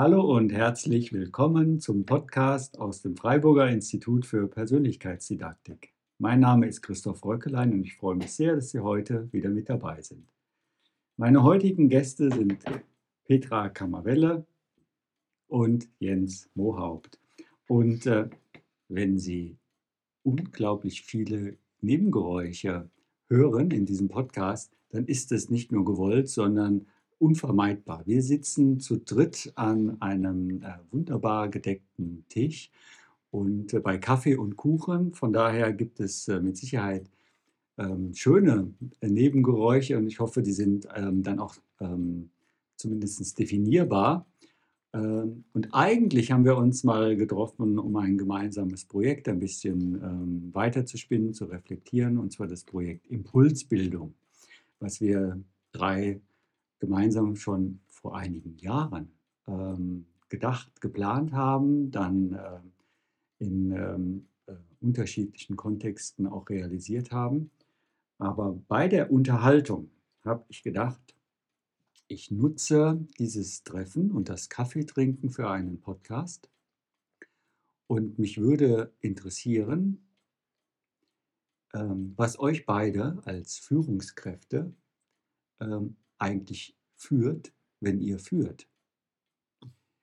Hallo und herzlich willkommen zum Podcast aus dem Freiburger Institut für Persönlichkeitsdidaktik. Mein Name ist Christoph Röckelein und ich freue mich sehr, dass Sie heute wieder mit dabei sind. Meine heutigen Gäste sind Petra Kammerwelle und Jens Mohaupt. Und äh, wenn Sie unglaublich viele Nebengeräusche hören in diesem Podcast, dann ist es nicht nur gewollt, sondern unvermeidbar. Wir sitzen zu dritt an einem äh, wunderbar gedeckten Tisch und äh, bei Kaffee und Kuchen. Von daher gibt es äh, mit Sicherheit ähm, schöne Nebengeräusche und ich hoffe, die sind ähm, dann auch ähm, zumindest definierbar. Ähm, und eigentlich haben wir uns mal getroffen, um ein gemeinsames Projekt ein bisschen ähm, weiterzuspinnen, zu reflektieren, und zwar das Projekt Impulsbildung, was wir drei gemeinsam schon vor einigen Jahren ähm, gedacht, geplant haben, dann äh, in ähm, äh, unterschiedlichen Kontexten auch realisiert haben. Aber bei der Unterhaltung habe ich gedacht, ich nutze dieses Treffen und das Kaffeetrinken für einen Podcast. Und mich würde interessieren, ähm, was euch beide als Führungskräfte ähm, eigentlich führt, wenn ihr führt.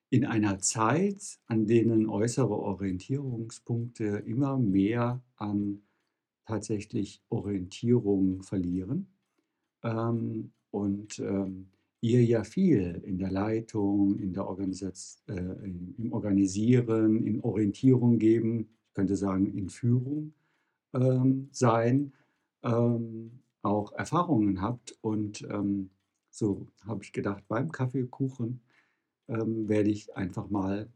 In einer Zeit, an denen äußere Orientierungspunkte immer mehr an tatsächlich Orientierung verlieren ähm, und ähm, ihr ja viel in der Leitung, in der Organisation, äh, im Organisieren, in Orientierung geben, ich könnte sagen in Führung ähm, sein, ähm, auch Erfahrungen habt und ähm, so habe ich gedacht, beim Kaffeekuchen ähm, werde ich einfach mal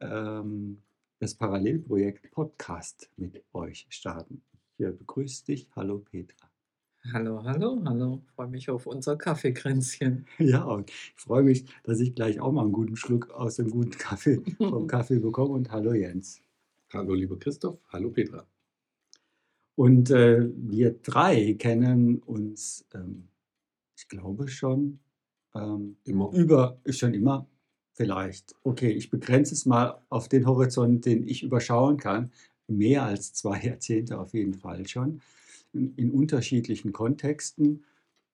ähm, das Parallelprojekt Podcast mit euch starten. Ich begrüße dich. Hallo Petra. Hallo, hallo, hallo. Ich freue mich auf unser Kaffeekränzchen. Ja, und ich freue mich, dass ich gleich auch mal einen guten Schluck aus dem guten Kaffee vom Kaffee bekomme. Und hallo Jens. Hallo lieber Christoph, hallo Petra. Und äh, wir drei kennen uns ähm, ich glaube schon. Ähm, immer. Über, schon immer. Vielleicht. Okay, ich begrenze es mal auf den Horizont, den ich überschauen kann. Mehr als zwei Jahrzehnte auf jeden Fall schon. In, in unterschiedlichen Kontexten.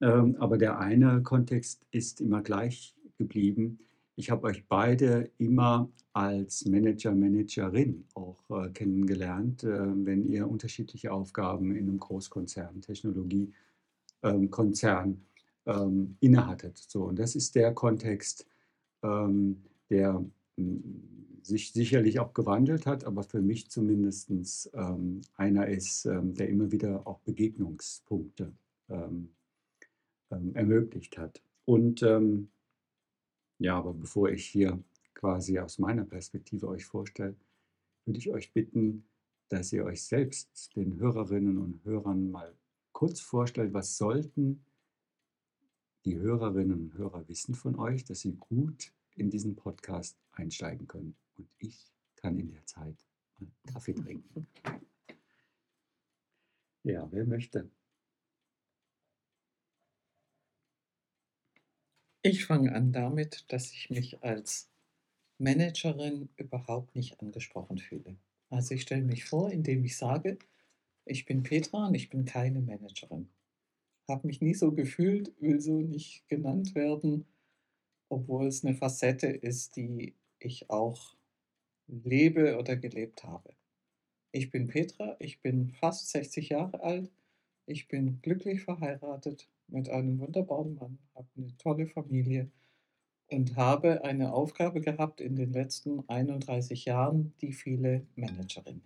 Ähm, aber der eine Kontext ist immer gleich geblieben. Ich habe euch beide immer als Manager, Managerin auch äh, kennengelernt, äh, wenn ihr unterschiedliche Aufgaben in einem Großkonzern, Technologiekonzern ähm, ähm, innehattet. So, und das ist der Kontext, ähm, der hm, sich sicherlich auch gewandelt hat, aber für mich zumindest ähm, einer ist, ähm, der immer wieder auch Begegnungspunkte ähm, ähm, ermöglicht hat. Und ja, aber bevor ich hier quasi aus meiner Perspektive euch vorstelle, würde ich euch bitten, dass ihr euch selbst den Hörerinnen und Hörern mal kurz vorstellt, was sollten die Hörerinnen und Hörer wissen von euch, dass sie gut in diesen Podcast einsteigen können. Und ich kann in der Zeit Kaffee trinken. Ja, wer möchte? Ich fange an damit, dass ich mich als Managerin überhaupt nicht angesprochen fühle. Also ich stelle mich vor, indem ich sage, ich bin Petra und ich bin keine Managerin habe mich nie so gefühlt, will so nicht genannt werden, obwohl es eine Facette ist, die ich auch lebe oder gelebt habe. Ich bin Petra, ich bin fast 60 Jahre alt, ich bin glücklich verheiratet mit einem wunderbaren Mann, habe eine tolle Familie und habe eine Aufgabe gehabt in den letzten 31 Jahren, die viele Managerinnen.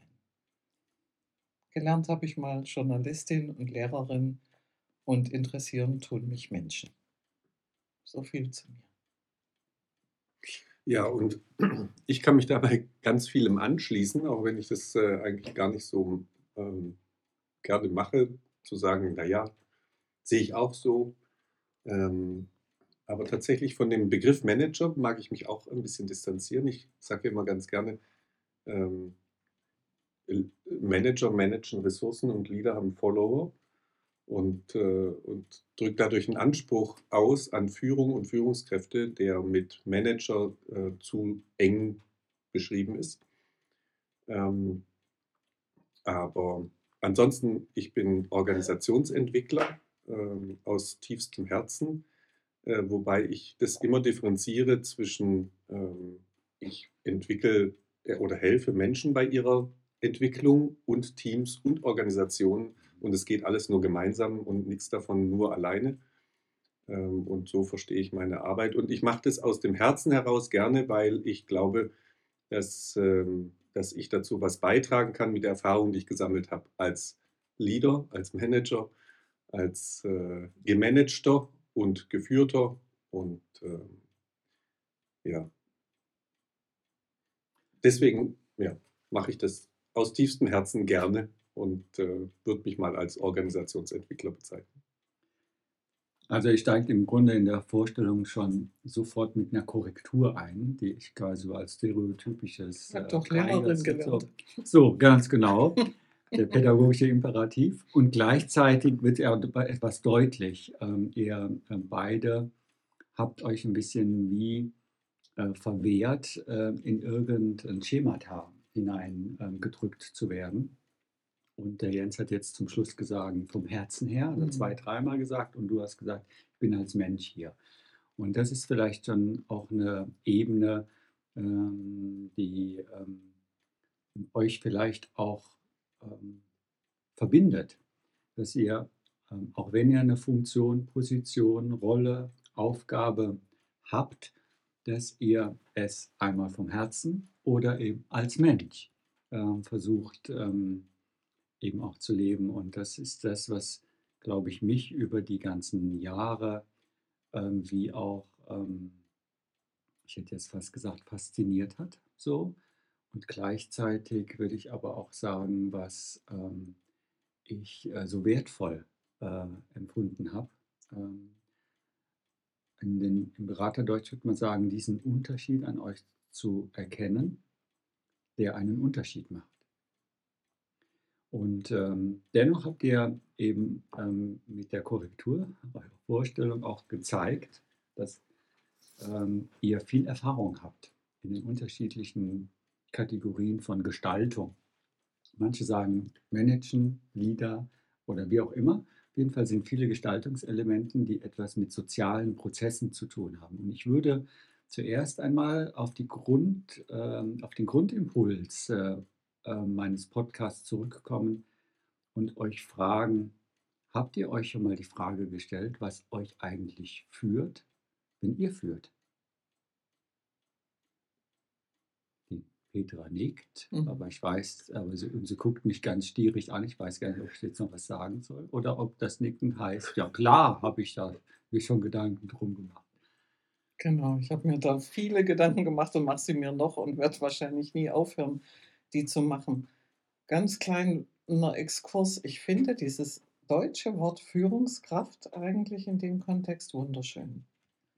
Gelernt habe ich mal Journalistin und Lehrerin und interessieren tun mich Menschen. So viel zu mir. Ja, und ich kann mich dabei ganz vielem anschließen, auch wenn ich das äh, eigentlich gar nicht so ähm, gerne mache, zu sagen, naja, sehe ich auch so. Ähm, aber tatsächlich von dem Begriff Manager mag ich mich auch ein bisschen distanzieren. Ich sage immer ganz gerne, ähm, Manager managen Ressourcen und Leader haben Follower. Und, äh, und drückt dadurch einen Anspruch aus an Führung und Führungskräfte, der mit Manager äh, zu eng beschrieben ist. Ähm, aber ansonsten, ich bin Organisationsentwickler ähm, aus tiefstem Herzen, äh, wobei ich das immer differenziere zwischen, ähm, ich entwickle äh, oder helfe Menschen bei ihrer Entwicklung und Teams und Organisationen und es geht alles nur gemeinsam und nichts davon nur alleine. Ähm, und so verstehe ich meine Arbeit. Und ich mache das aus dem Herzen heraus gerne, weil ich glaube, dass, ähm, dass ich dazu was beitragen kann mit der Erfahrung, die ich gesammelt habe als Leader, als Manager, als äh, gemanagter und geführter. Und äh, ja, deswegen ja, mache ich das aus tiefstem Herzen gerne und äh, würde mich mal als Organisationsentwickler bezeichnen. Also ich steige im Grunde in der Vorstellung schon sofort mit einer Korrektur ein, die ich quasi so als stereotypisches... Ich habe äh, doch Lehrerin gelernt. So, ganz genau. Der pädagogische Imperativ. Und gleichzeitig wird ja etwas deutlich. Ähm, ihr äh, beide habt euch ein bisschen wie äh, verwehrt, äh, in irgendein Schemata hineingedrückt ähm, zu werden. Und der Jens hat jetzt zum Schluss gesagt, vom Herzen her, also mhm. zwei, dreimal gesagt, und du hast gesagt, ich bin als Mensch hier. Und das ist vielleicht schon auch eine Ebene, ähm, die ähm, euch vielleicht auch ähm, verbindet, dass ihr, ähm, auch wenn ihr eine Funktion, Position, Rolle, Aufgabe habt, dass ihr es einmal vom Herzen oder eben als Mensch ähm, versucht, ähm, eben auch zu leben. Und das ist das, was, glaube ich, mich über die ganzen Jahre ähm, wie auch, ähm, ich hätte jetzt fast gesagt, fasziniert hat. So. Und gleichzeitig würde ich aber auch sagen, was ähm, ich äh, so wertvoll äh, empfunden habe. Ähm, in den, Im Beraterdeutsch würde man sagen, diesen Unterschied an euch zu erkennen, der einen Unterschied macht. Und ähm, dennoch habt ihr eben ähm, mit der Korrektur eurer Vorstellung auch gezeigt, dass ähm, ihr viel Erfahrung habt in den unterschiedlichen Kategorien von Gestaltung. Manche sagen Managen, Leader oder wie auch immer. Auf jeden Fall sind viele Gestaltungselemente, die etwas mit sozialen Prozessen zu tun haben. Und ich würde zuerst einmal auf, Grund, äh, auf den Grundimpuls äh, äh, meines Podcasts zurückkommen und euch fragen, habt ihr euch schon mal die Frage gestellt, was euch eigentlich führt, wenn ihr führt? Die Petra nickt, mhm. aber ich weiß, aber sie, sie guckt mich ganz stierig an. Ich weiß gar nicht, ob ich jetzt noch was sagen soll oder ob das Nicken heißt, ja klar, habe ich da mir schon Gedanken drum gemacht. Genau, ich habe mir da viele Gedanken gemacht und mache sie mir noch und werde wahrscheinlich nie aufhören, die zu machen. Ganz kleiner Exkurs. Ich finde dieses deutsche Wort Führungskraft eigentlich in dem Kontext wunderschön.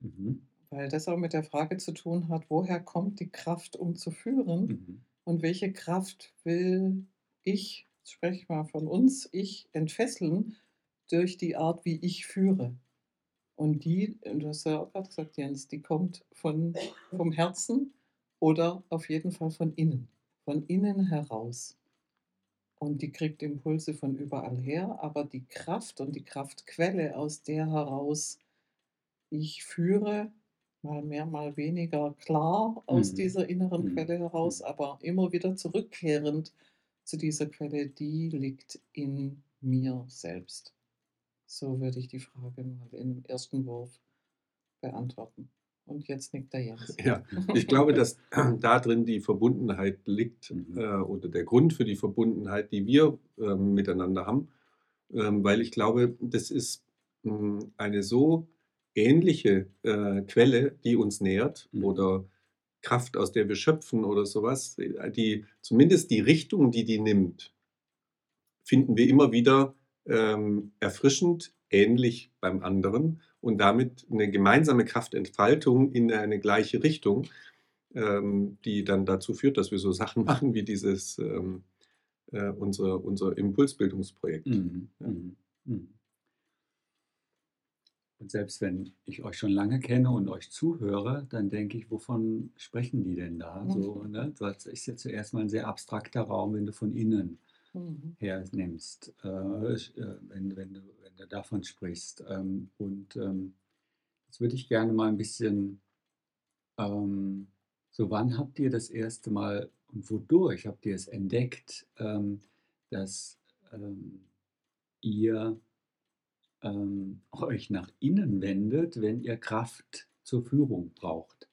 Mhm. Weil das auch mit der Frage zu tun hat, woher kommt die Kraft, um zu führen? Mhm. Und welche Kraft will ich, spreche ich mal von uns, ich entfesseln durch die Art, wie ich führe? Und die, du hast ja auch gerade gesagt, Jens, die kommt von, vom Herzen oder auf jeden Fall von innen von innen heraus. Und die kriegt Impulse von überall her, aber die Kraft und die Kraftquelle, aus der heraus ich führe, mal mehr, mal weniger klar aus mhm. dieser inneren mhm. Quelle heraus, mhm. aber immer wieder zurückkehrend zu dieser Quelle, die liegt in mir selbst. So würde ich die Frage mal im ersten Wurf beantworten. Und jetzt nickt er Jens. Ja, ich glaube, dass da drin die Verbundenheit liegt mhm. äh, oder der Grund für die Verbundenheit, die wir äh, miteinander haben, ähm, weil ich glaube, das ist mh, hm, eine so ähnliche äh, Quelle, die uns nährt mhm. oder Kraft, aus der wir schöpfen oder sowas, die zumindest die Richtung, die die nimmt, finden wir immer wieder ähm, erfrischend ähnlich beim anderen und damit eine gemeinsame Kraftentfaltung in eine gleiche Richtung, ähm, die dann dazu führt, dass wir so Sachen machen wie dieses ähm, äh, unser, unser Impulsbildungsprojekt. Mhm. Ja. Mhm. mhm. Und selbst wenn ich euch schon lange kenne und euch zuhöre, dann denke ich, wovon sprechen die denn da? Mhm. So, ne? Das ist ja zuerst mal ein sehr abstrakter Raum, wenn du von innen Mhm. hernimmst, äh, äh, wenn, wenn, du, du davon sprichst. Ähm, und ähm, jetzt würde ich gerne mal ein bisschen, ähm, so wann habt ihr das erste Mal und wodurch habt ihr es entdeckt, ähm, dass ähm, ihr ähm, euch nach innen wendet, wenn ihr Kraft zur Führung braucht?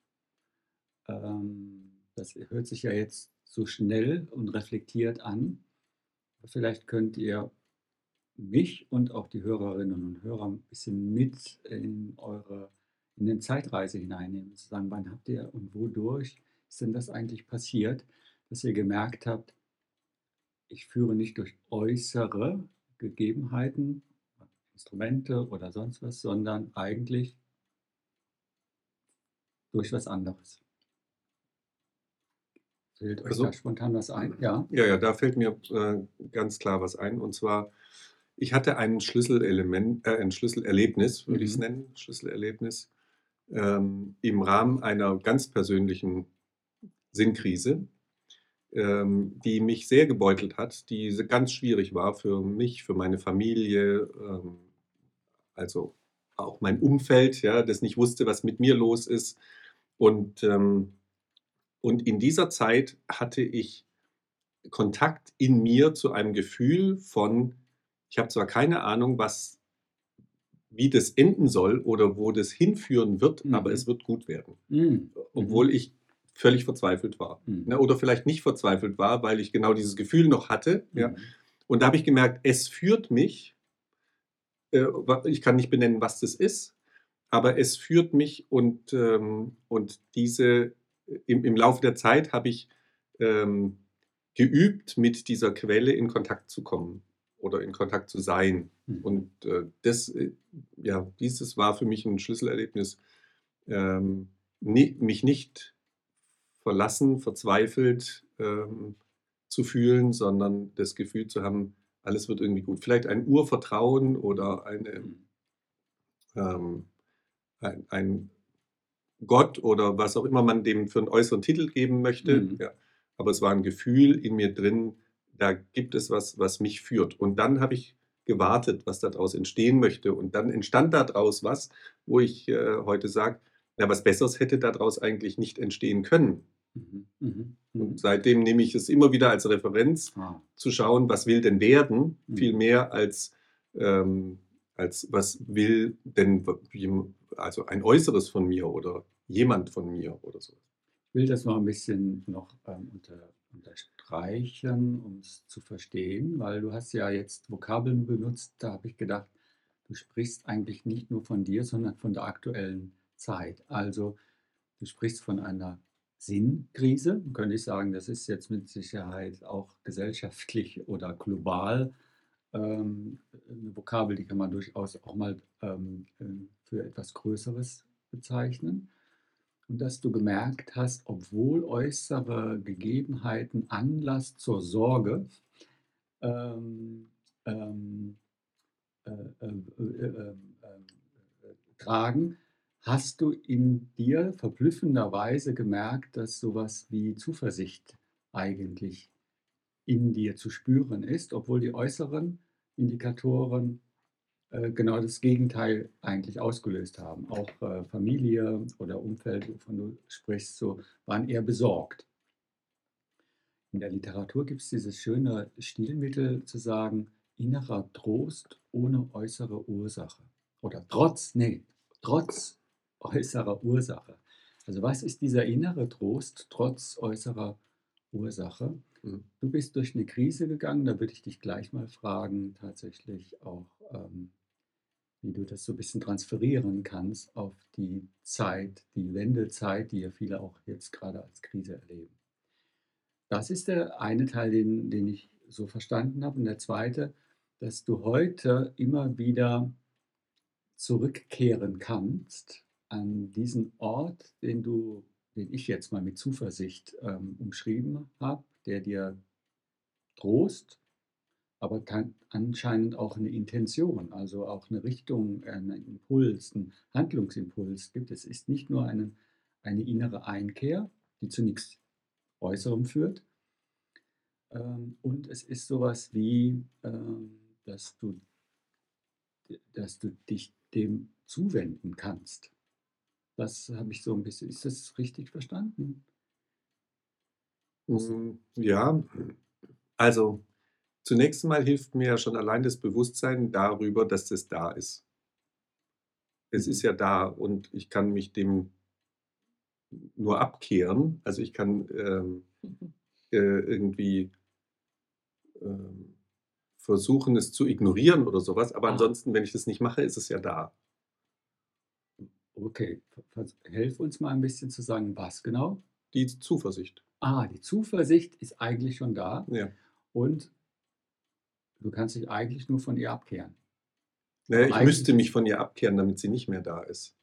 Das hört sich ja jetzt so schnell und reflektiert an. Vielleicht könnt ihr mich und auch die Hörerinnen und Hörer ein bisschen mit in eure in den Zeitreise hineinnehmen, zu sagen, wann habt ihr und wodurch ist denn das eigentlich passiert, dass ihr gemerkt habt, ich führe nicht durch äußere Gegebenheiten, Instrumente oder sonst was, sondern eigentlich durch was anderes. Fällt euch Also- da spontan was ein? Ja. Ja, ja, da fällt mir äh, ganz klar was ein. Und zwar, ich hatte ein Schlüsselelement, äh, ein Schlüsselerlebnis, würde ich es Mhm. nennen, Schlüsselerlebnis, ähm, im Rahmen einer ganz persönlichen Sinnkrise, ähm, die mich sehr gebeutelt hat, die ganz schwierig war für mich, für meine Familie, ähm, also auch mein Umfeld, ja, das nicht wusste, was mit mir los ist. Und, ähm, und in dieser Zeit hatte ich Kontakt in mir zu einem Gefühl von, ich habe zwar keine Ahnung, was, wie das enden soll oder wo das hinführen wird, Mhm. aber es wird gut werden. Mhm. Obwohl ich völlig verzweifelt war. Mhm. Ne, Oder vielleicht nicht verzweifelt war, weil ich genau dieses Gefühl noch hatte. Ja. Mhm. Und da habe ich gemerkt, es führt mich, äh, ich kann nicht benennen, was das ist, aber es führt mich und, ähm, und diese, im, im Laufe der Zeit habe ich ähm, geübt, mit dieser Quelle in Kontakt zu kommen oder in Kontakt zu sein. Mhm. Und äh, das, äh, ja, dieses war für mich ein Schlüsselerlebnis, ähm, ni- mich nicht verlassen, verzweifelt ähm, zu fühlen, sondern das Gefühl zu haben, alles wird irgendwie gut. Vielleicht ein Urvertrauen oder eine, ähm, ein, ein Gott oder was auch immer man dem für einen äußeren Titel geben möchte. Mhm. Ja. Aber es war ein Gefühl in mir drin, da gibt es was, was mich führt. Und dann habe ich gewartet, was daraus entstehen möchte. Und dann entstand daraus was, wo ich äh, heute sage, na, was Besseres hätte daraus eigentlich nicht entstehen können. Mhm. Mhm. Mhm. Und seitdem nehme ich es immer wieder als Referenz, Ah. zu schauen, was will denn werden, Mhm. viel mehr als, ähm, als was will denn also ein Äußeres von mir oder jemand von mir oder so. Ich will das noch ein bisschen noch ähm, unter, unterstreichen, um es zu verstehen, weil du hast ja jetzt Vokabeln benutzt, da habe ich gedacht, du sprichst eigentlich nicht nur von dir, sondern von der aktuellen Zeit. Also du sprichst von einer Sinnkrise, könnte ich sagen, das ist jetzt mit Sicherheit auch gesellschaftlich oder global ähm, eine Vokabel, die kann man durchaus auch mal ähm, äh, für etwas Größeres bezeichnen. Und dass du gemerkt hast, obwohl äußere Gegebenheiten Anlass zur Sorge ähm, ähm, äh, äh, äh, äh, äh, tragen, hast du in dir verblüffenderweise gemerkt, dass sowas wie Zuversicht eigentlich in dir zu spüren ist, obwohl die äußeren Indikatoren genau das Gegenteil eigentlich ausgelöst haben. Auch äh, Familie oder Umfeld, wovon du sprichst, so, waren eher besorgt. In der Literatur gibt es dieses schöne Stilmittel zu sagen, innerer Trost ohne äußere Ursache. Oder trotz, nee, trotz äußerer Ursache. Also was ist dieser innere Trost trotz äußerer Ursache? Mhm. Du bist durch eine Krise gegangen, da würde ich dich gleich mal fragen, tatsächlich auch, ähm, wie du das so ein bisschen transferieren kannst auf die Zeit, die Wendezeit, die ja viele auch jetzt gerade als Krise erleben. Das ist der eine Teil, den, den ich so verstanden habe. Und der zweite, dass du heute immer wieder zurückkehren kannst an diesen Ort, den du, den ich jetzt mal mit Zuversicht ähm, umschrieben habe, der dir Trost, aber anscheinend auch eine Intention, also auch eine Richtung, äh, einen Impuls, einen Handlungsimpuls gibt. Es ist nicht nur eine, eine innere Einkehr, die zu nichts Äußerem führt. Ähm, und es ist sowas wie, ähm, dass du, dass du dich dem zuwenden kannst. Das habe ich so ein bisschen, ist das richtig verstanden? Mm, Ja, also zunächst mal hilft mir ja schon allein das Bewusstsein darüber, dass das da ist. Es ist Mhm. ja da und ich kann mich dem nur abkehren. Also ich kann ähm, äh, irgendwie ähm, versuchen, es zu ignorieren oder sowas, aber ansonsten, wenn ich das nicht mache, ist es ja da. Okay, helf uns mal ein bisschen zu sagen, was genau? Die Zuversicht. Ah, die Zuversicht ist eigentlich schon da Ja. und du kannst dich eigentlich nur von ihr abkehren. Naja, ich müsste mich von ihr abkehren, damit sie nicht mehr da ist.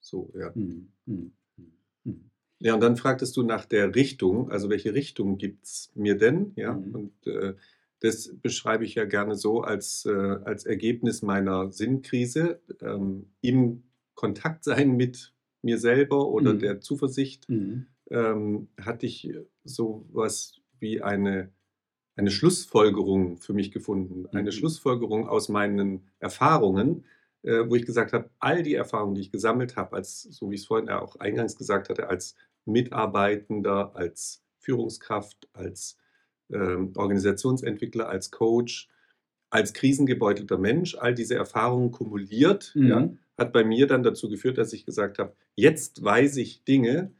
So, ja. Hm, hm, hm, hm. Ja, und dann fragtest du nach der Richtung, also welche Richtung gibt es mir denn? Ja, Mhm. und äh, das beschreibe ich ja gerne so als, äh, als Ergebnis meiner Sinnkrise, ähm, im Kontakt sein mit mir selber oder Mhm. der Zuversicht, Hm, ähm, hatte ich so was wie eine, eine Schlussfolgerung für mich gefunden. Eine Mhm. Schlussfolgerung aus meinen Erfahrungen, äh, wo ich gesagt habe, all die Erfahrungen, die ich gesammelt habe, als, so wie ich es vorhin auch eingangs gesagt hatte, als Mitarbeitender, als Führungskraft, als ähm, Organisationsentwickler, als Coach, als krisengebeutelter Mensch, all diese Erfahrungen kumuliert, Mhm. ja, hat bei mir dann dazu geführt, dass ich gesagt habe, jetzt weiß ich Dinge,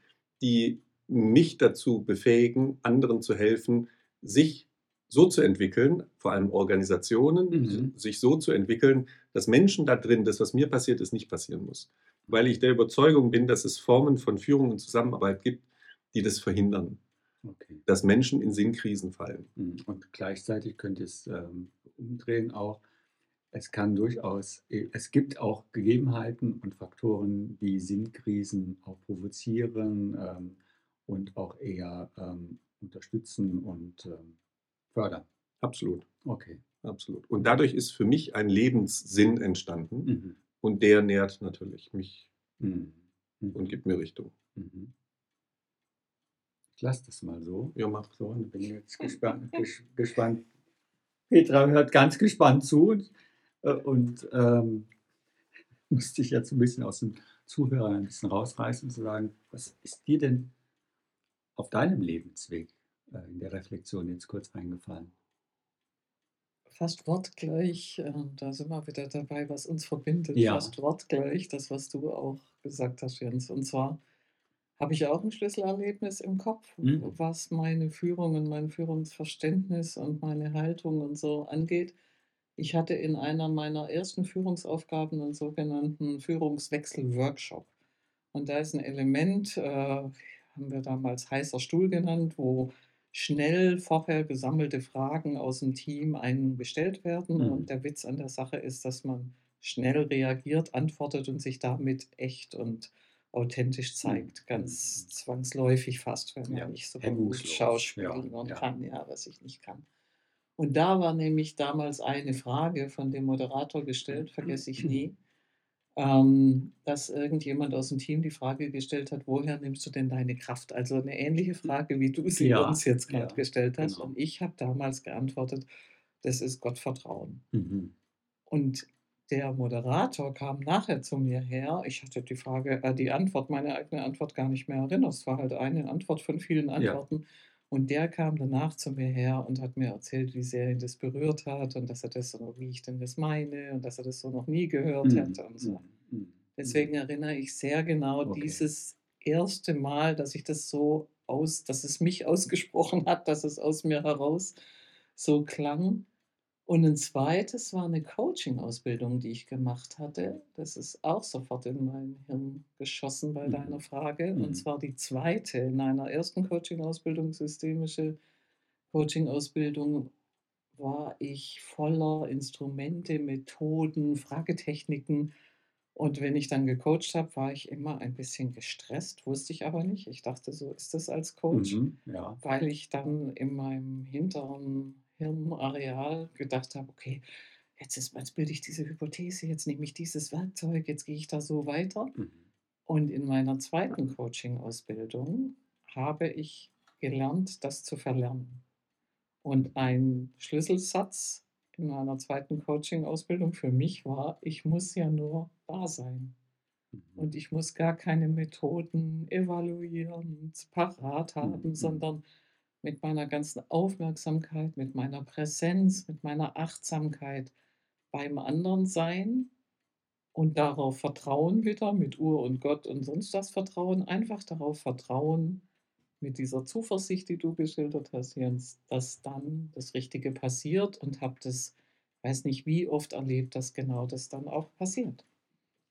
die mich dazu befähigen, anderen zu helfen, sich so zu entwickeln, vor allem Organisationen, Mhm. sich so zu entwickeln, dass Menschen da drin, das, was mir passiert ist, nicht passieren muss. Weil ich der Überzeugung bin, dass es Formen von Führung und Zusammenarbeit gibt, die das verhindern, Okay. dass Menschen in Sinnkrisen fallen. Hm, Und gleichzeitig könnte es ähm, umdrehen auch. Es kann durchaus, äh, es gibt auch Gegebenheiten und Faktoren, die Sinnkrisen auch provozieren ähm, und auch eher ähm, unterstützen und ähm, fördern. Absolut, Okay. absolut. Und dadurch ist für mich ein Lebenssinn entstanden Mhm. und der nährt natürlich mich Mhm. Und gibt mir Richtung. Mhm. Ich lasse das mal so. Ja, mach. So, und bin jetzt gespannt. ges gespannt. Petra hört ganz gespannt zu und, äh, und ähm, musste ich jetzt ein bisschen aus dem Zuhörer ein bisschen rausreißen und zu sagen, was ist dir denn auf deinem Lebensweg in der Reflexion jetzt kurz eingefallen? Fast wortgleich, äh, da sind wir wieder dabei, was uns verbindet. Ja. Fast wortgleich, das, was du auch gesagt hast, Jens. Und zwar habe ich auch ein Schlüsselerlebnis im Kopf, Mhm. was meine Führung und mein Führungsverständnis und meine Haltung und so angeht. Ich hatte in einer meiner ersten Führungsaufgaben einen sogenannten Führungswechsel-Workshop. Und da ist ein Element, äh, haben wir damals heißer Stuhl genannt, wo schnell vorher gesammelte Fragen aus dem Team einem gestellt werden. Mhm. Und der Witz an der Sache ist, dass man schnell reagiert, antwortet und sich damit echt und authentisch zeigt. Ganz zwangsläufig fast, wenn man Ja, nicht so gut schauspielen ja, ja. kann, ja, was ich nicht kann. Und da war nämlich damals eine Frage von dem Moderator gestellt, vergesse ich nie, ähm, dass irgendjemand aus dem Team die Frage gestellt hat, woher nimmst du denn deine Kraft? Also eine ähnliche Frage, wie du sie Ja, uns jetzt gerade ja, gestellt hast. genau. Und ich habe damals geantwortet, das ist Gottvertrauen. Mhm. Und der Moderator kam nachher zu mir her. Ich hatte die Frage, äh, die Antwort, meine eigene Antwort gar nicht mehr erinnert. Es war halt eine Antwort von vielen Ja. Und der kam danach zu mir her und hat mir erzählt, wie sehr ihn das berührt hat und dass er das so, wie ich denn das meine und dass er das so noch nie gehört Mhm. hätte und so. Mhm. Mhm. Deswegen erinnere ich sehr genau Okay. dieses erste Mal, dass ich das so aus, dass es mich ausgesprochen hat, dass es aus mir heraus so klang. Und ein zweites war eine Coaching-Ausbildung, die ich gemacht hatte. Das ist auch sofort in mein Hirn geschossen bei Mhm. deiner Frage. Mhm. Und zwar die zweite in einer ersten Coaching-Ausbildung, systemische Coaching-Ausbildung, war ich voller Instrumente, Methoden, Fragetechniken. Und wenn ich dann gecoacht habe, war ich immer ein bisschen gestresst, wusste ich aber nicht. Ich dachte, so ist das als Coach Mhm. Ja. weil ich dann in meinem hinteren Hirnareal gedacht habe, okay, jetzt, ist, jetzt bilde ich diese Hypothese, jetzt nehme ich dieses Werkzeug, jetzt gehe ich da so weiter. Mhm. Und in meiner zweiten Coaching-Ausbildung habe ich gelernt, das zu verlernen. Und ein Schlüsselsatz in meiner zweiten Coaching-Ausbildung für mich war, ich muss ja nur da sein. Mhm. Und ich muss gar keine Methoden evaluieren, parat haben, Mhm. sondern mit meiner ganzen Aufmerksamkeit, mit meiner Präsenz, mit meiner Achtsamkeit beim anderen sein und darauf vertrauen wieder, mit Ur und Gott und sonst was vertrauen, einfach darauf vertrauen, mit dieser Zuversicht, die du geschildert hast, Jens, dass dann das Richtige passiert und habe das, weiß nicht wie oft erlebt, dass genau das dann auch passiert.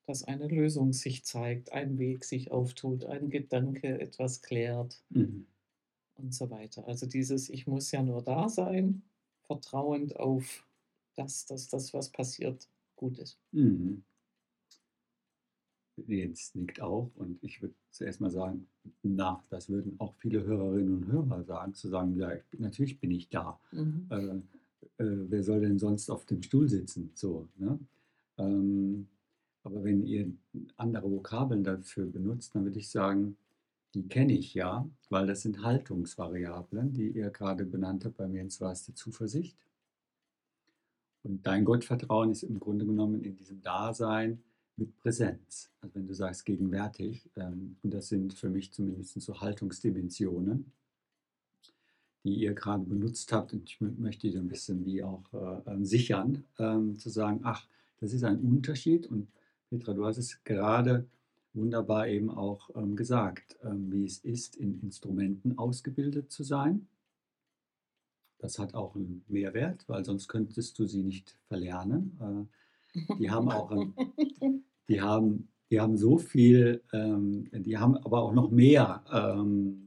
Dass eine Lösung sich zeigt, ein Weg sich auftut, ein Gedanke etwas klärt Mhm. Und so weiter. Also dieses, ich muss ja nur da sein, vertrauend auf das, dass das, was passiert, gut ist. Mhm. Jens nickt auch und ich würde zuerst mal sagen, na, das würden auch viele Hörerinnen und Hörer sagen, zu sagen, ja, bin, natürlich bin ich da. Mhm. Äh, äh, wer soll denn sonst auf dem Stuhl sitzen? So, ne? ähm, aber wenn ihr andere Vokabeln dafür benutzt, dann würde ich sagen, die kenne ich ja, weil das sind Haltungsvariablen, die ihr gerade benannt habt. Bei mir war es die Zuversicht. Und dein Gottvertrauen ist im Grunde genommen in diesem Dasein mit Präsenz. Also wenn du sagst gegenwärtig, ähm, und das sind für mich zumindest so Haltungsdimensionen, die ihr gerade benutzt habt. Und ich mö- möchte die ein bisschen wie auch äh, ähm, sichern, ähm, zu sagen, ach, das ist ein Unterschied. Und Petra, du hast es gerade wunderbar eben auch ähm, gesagt, ähm, wie es ist, in Instrumenten ausgebildet zu sein. Das hat auch einen Mehrwert, weil sonst könntest du sie nicht verlernen. Äh, die haben auch, ein, die haben, die haben so viel, ähm, die haben aber auch noch mehr, ähm,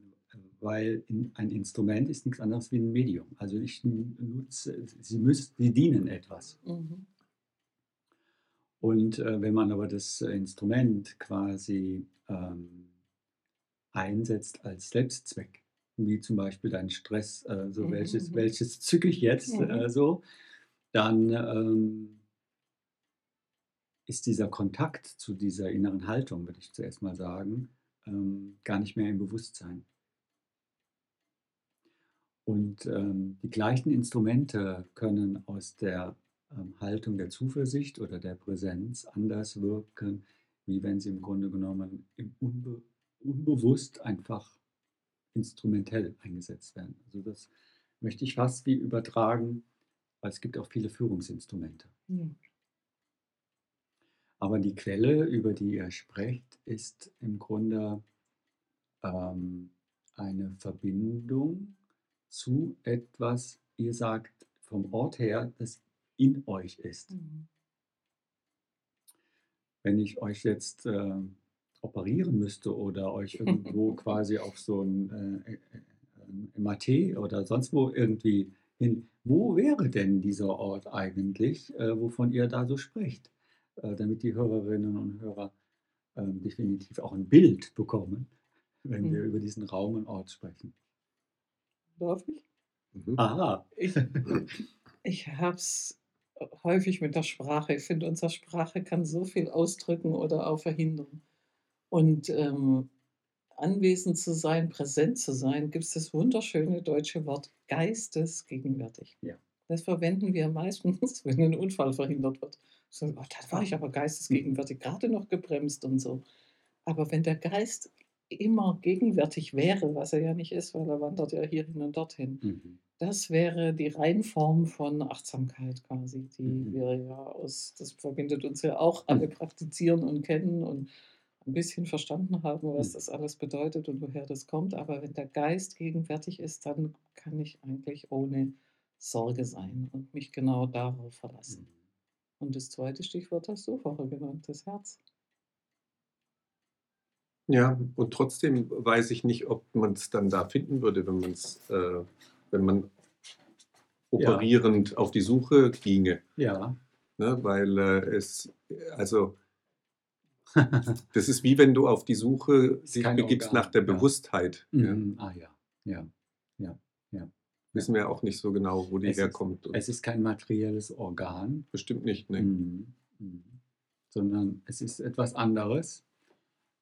weil in, ein Instrument ist nichts anderes wie ein Medium. Also ich nutze, sie müssen, sie dienen etwas. Mhm. Und äh, wenn man aber das äh, Instrument quasi ähm, einsetzt als Selbstzweck, wie zum Beispiel dein Stress, äh, so welches, welches zücke ich jetzt äh, so, dann ähm, ist dieser Kontakt zu dieser inneren Haltung, würde ich zuerst mal sagen, ähm, gar nicht mehr im Bewusstsein. Und ähm, die gleichen Instrumente können aus der Haltung der Zuversicht oder der Präsenz anders wirken, wie wenn sie im Grunde genommen im Unbe unbewusst einfach instrumentell eingesetzt werden. Also das möchte ich fast wie übertragen, weil es gibt auch viele Führungsinstrumente. Ja. Aber die Quelle, über die ihr sprecht, ist im Grunde ähm, eine Verbindung zu etwas, ihr sagt vom Ort her, das in euch ist. Mhm. Wenn ich euch jetzt äh, operieren müsste oder euch irgendwo quasi auf so ein äh, äh, MAT oder sonst wo irgendwie hin, wo wäre denn dieser Ort eigentlich, äh, wovon ihr da so sprecht? Äh, damit die Hörerinnen und Hörer ähm, definitiv auch ein Bild bekommen, wenn wir Mhm. über diesen Raum und Ort sprechen. Darf ich? Mhm. Aha, Ich, ich habe es häufig mit der Sprache. Ich finde, unsere Sprache kann so viel ausdrücken oder auch verhindern. Und ähm, anwesend zu sein, präsent zu sein, gibt es das wunderschöne deutsche Wort geistesgegenwärtig. Ja. Das verwenden wir meistens, wenn ein Unfall verhindert wird. So, oh, da war ich aber geistesgegenwärtig, gerade noch gebremst und so. Aber wenn der Geist immer gegenwärtig wäre, was er ja nicht ist, weil er wandert ja hierhin und dorthin, mhm. Das wäre die Reinform von Achtsamkeit quasi, die Mhm. wir ja aus, das verbindet uns ja auch alle praktizieren und kennen und ein bisschen verstanden haben, was Mhm. das alles bedeutet und woher das kommt. Aber wenn der Geist gegenwärtig ist, dann kann ich eigentlich ohne Sorge sein und mich genau darauf verlassen. Mhm. Und das zweite Stichwort hast du vorher genannt, das Herz. Ja, und trotzdem weiß ich nicht, ob man es dann da finden würde, wenn man es, äh, wenn man operierend auf die Suche ginge. ja. Ne? Weil äh, es, also das ist wie wenn du auf die Suche kein begibst Organ, nach der ja. Bewusstheit. Ja. Mhm. Ah ja, ja, ja, ja. Wissen wir auch nicht so genau, wo die Es ist- herkommt. Und Es ist kein materielles Organ, bestimmt nicht. Ne? Mhm. Mhm. sondern es ist etwas anderes.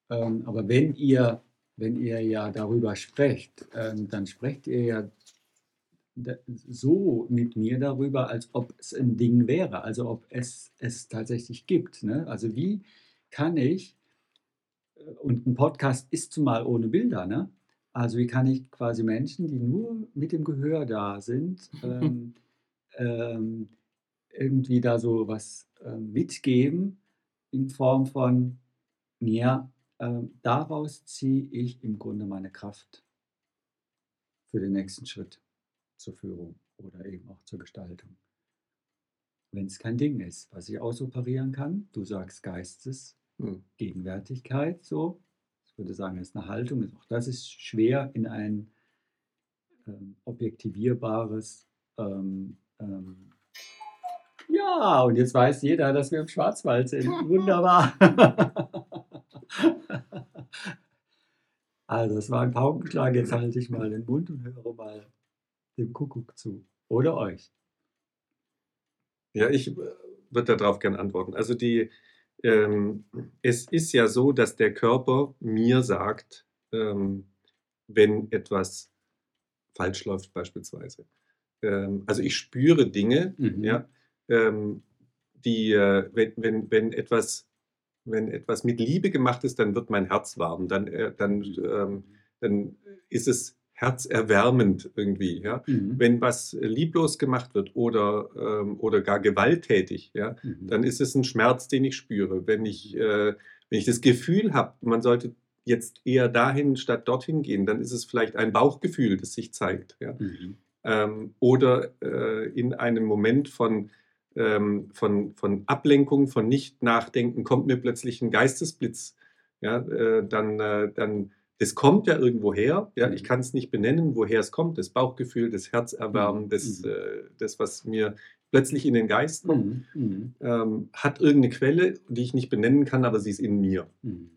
Ähm, aber wenn ihr, wenn ihr ja darüber sprecht, ähm, dann sprecht ihr ja so mit mir darüber, als ob es ein Ding wäre, also ob es es tatsächlich gibt. Ne? Also wie kann ich, äh, und ein Podcast ist zumal ohne Bilder, ne? also wie kann ich quasi Menschen, die nur mit dem Gehör da sind, ähm, ähm, irgendwie da so was ähm, mitgeben in Form von, ja, ähm, daraus ziehe ich im Grunde meine Kraft für den nächsten Schritt zur Führung oder eben auch zur Gestaltung. Wenn es kein Ding ist, was ich ausoperieren kann, du sagst Geistes, Hm. Gegenwärtigkeit, so. Ich würde sagen, das ist eine Haltung. Auch das ist schwer in ein ähm, objektivierbares. Ähm, ähm, ja, und jetzt weiß jeder, dass wir im Schwarzwald sind. Wunderbar. also, es war ein Paukenschlag. Jetzt halte ich mal den Mund und höre mal dem Kuckuck zu. Oder euch. Ja, ich äh, würde darauf gerne antworten. Also die, ähm, es ist ja so, dass der Körper mir sagt, ähm, wenn etwas falsch läuft beispielsweise. Ähm, also ich spüre Dinge, Mhm. ja, ähm, die, äh, wenn, wenn, wenn, etwas, wenn etwas mit Liebe gemacht ist, dann wird mein Herz warm, dann, äh, dann, ähm, dann ist es herzerwärmend irgendwie. Ja? Mhm. Wenn was lieblos gemacht wird oder, ähm, oder gar gewalttätig, ja, Mhm. dann ist es ein Schmerz, den ich spüre. Wenn ich, äh, wenn ich das Gefühl habe, man sollte jetzt eher dahin statt dorthin gehen, dann ist es vielleicht ein Bauchgefühl, das sich zeigt. Ja? Mhm. ähm, oder äh, in einem Moment von, ähm, von, von Ablenkung, von Nicht-Nachdenken kommt mir plötzlich ein Geistesblitz. Ja, äh, dann, äh, dann, das kommt ja irgendwo her. Ja, ich Mhm. kann es nicht benennen, woher es kommt. Das Bauchgefühl, das Herzerwärmen, Mhm. das, Mhm. äh, das, was mir plötzlich in den Geist kommt, Mhm. Mhm. ähm, hat irgendeine Quelle, die ich nicht benennen kann, aber sie ist in mir. Mhm.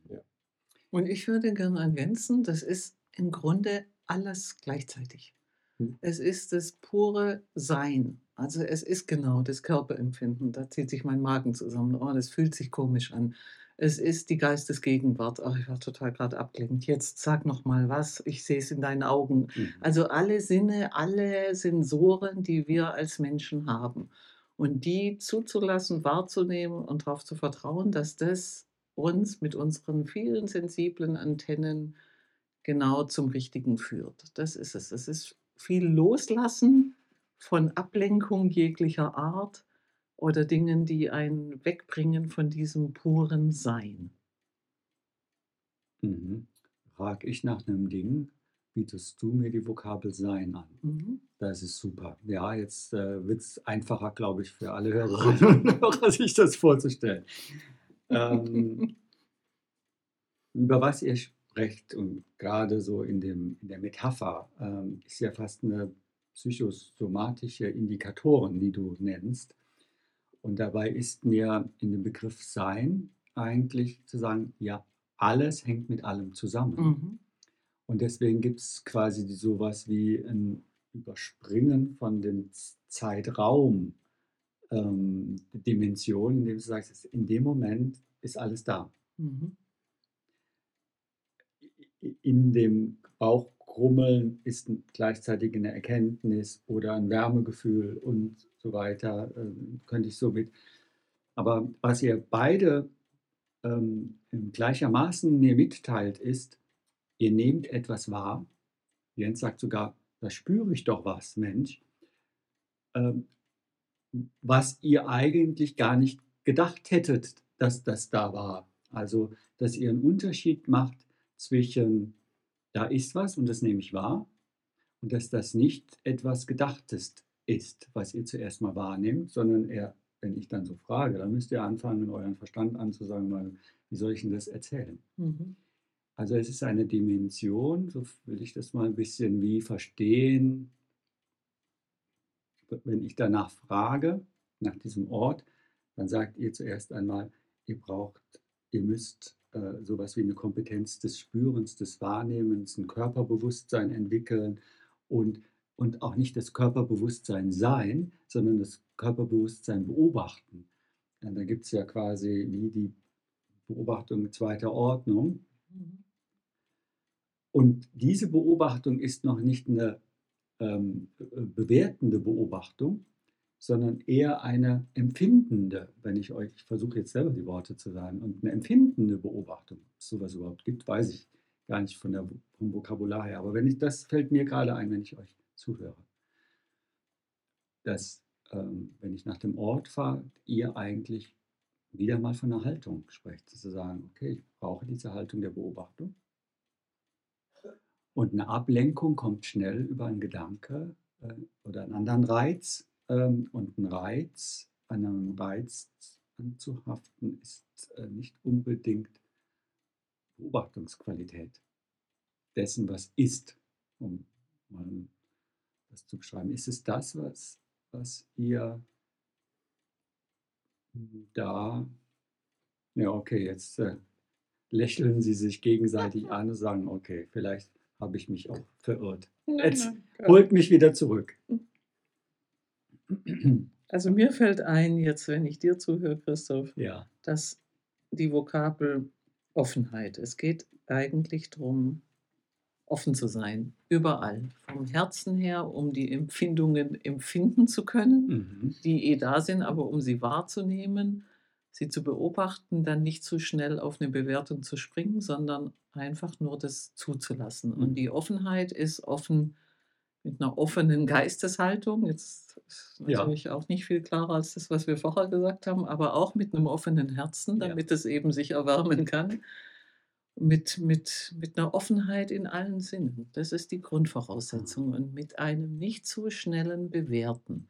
Und ich würde gerne ergänzen, das ist im Grunde alles gleichzeitig. Hm. Es ist das pure Sein. Also es ist genau das Körperempfinden. Da zieht sich mein Magen zusammen. Oh, das fühlt sich komisch an. Es ist die Geistesgegenwart. Oh, ich war total gerade abgelenkt. Jetzt sag noch mal was. Ich sehe es in deinen Augen. Mhm. Also alle Sinne, alle Sensoren, die wir als Menschen haben. Und die zuzulassen, wahrzunehmen und darauf zu vertrauen, dass das uns mit unseren vielen sensiblen Antennen genau zum Richtigen führt. Das ist es. Es ist viel Loslassen von Ablenkung jeglicher Art oder Dingen, die einen wegbringen von diesem puren Sein. Mhm. Frag ich nach einem Ding, bietest du mir die Vokabel Sein an. Mhm. Das ist super. Ja, jetzt äh, wird es einfacher, glaube ich, für alle Hörerinnen und Hörer, sich das vorzustellen. Ähm, über was ihr sprecht und gerade so in, dem, in der Metapher ähm, ist ja fast eine psychosomatische Indikatoren, die du nennst. Und dabei ist mir in dem Begriff Sein eigentlich zu sagen, ja, alles hängt mit allem zusammen. Mhm. Und deswegen gibt es quasi sowas wie ein Überspringen von den Z- Zeitraum ähm, Dimensionen, indem du sagst, in dem Moment ist alles da. Mhm. In dem Bauchkrummeln ist gleichzeitig eine Erkenntnis oder ein Wärmegefühl und so weiter, ähm, könnte ich so mit. Aber was ihr beide ähm, gleichermaßen mir mitteilt, ist, ihr nehmt etwas wahr. Jens sagt sogar, da spüre ich doch was, Mensch, ähm, was ihr eigentlich gar nicht gedacht hättet, dass das da war. Also, dass ihr einen Unterschied macht zwischen, da ist was und das nehme ich wahr, und dass das nicht etwas Gedachtes ist, was ihr zuerst mal wahrnehmt, sondern eher, wenn ich dann so frage, dann müsst ihr anfangen, euren Verstand anzusagen, wie soll ich denn das erzählen? Mhm. Also es ist eine Dimension, so will ich das mal ein bisschen wie verstehen, wenn ich danach frage, nach diesem Ort, dann sagt ihr zuerst einmal, ihr braucht, ihr müsst äh, sowas wie eine Kompetenz des Spürens, des Wahrnehmens, ein Körperbewusstsein entwickeln und und auch nicht das Körperbewusstsein sein, sondern das Körperbewusstsein beobachten. Ja, da gibt es ja quasi wie die Beobachtung zweiter Ordnung. Mhm. Und diese Beobachtung ist noch nicht eine ähm, bewertende Beobachtung, sondern eher eine empfindende, wenn ich euch, ich versuche jetzt selber die Worte zu sagen, und eine empfindende Beobachtung, ob es sowas überhaupt gibt, weiß ich gar nicht von der, vom Vokabular her. Aber wenn ich, das fällt mir gerade ein, wenn ich euch zuhöre. Dass, ähm, wenn ich nach dem Ort fahre, ihr eigentlich wieder mal von einer Haltung sprecht, zu sagen, okay, ich brauche diese Haltung der Beobachtung. Und eine Ablenkung kommt schnell über einen Gedanke äh, oder einen anderen Reiz. Ähm, und ein Reiz, an einem Reiz anzuhaften, ist äh, nicht unbedingt Beobachtungsqualität dessen, was ist, um mal das zu beschreiben. Ist es das, was, was ihr da, ja, okay, jetzt äh, lächeln sie sich gegenseitig an und sagen, okay, vielleicht habe ich mich auch verirrt. Jetzt holt mich wieder zurück. Also mir fällt ein, jetzt wenn ich dir zuhöre, Christoph, Ja, dass die Vokabel Offenheit, es geht eigentlich darum, offen zu sein, überall, vom Herzen her, um die Empfindungen empfinden zu können, mhm. die eh da sind, aber um sie wahrzunehmen, sie zu beobachten, dann nicht zu schnell auf eine Bewertung zu springen, sondern einfach nur das zuzulassen. Mhm. Und die Offenheit ist offen mit einer offenen Geisteshaltung. Jetzt ist Ja. natürlich auch nicht viel klarer als das, was wir vorher gesagt haben, aber auch mit einem offenen Herzen, Ja. damit es eben sich erwärmen kann. Mit, mit, mit einer Offenheit in allen Sinnen. Das ist die Grundvoraussetzung. Und mit einem nicht zu schnellen Bewerten.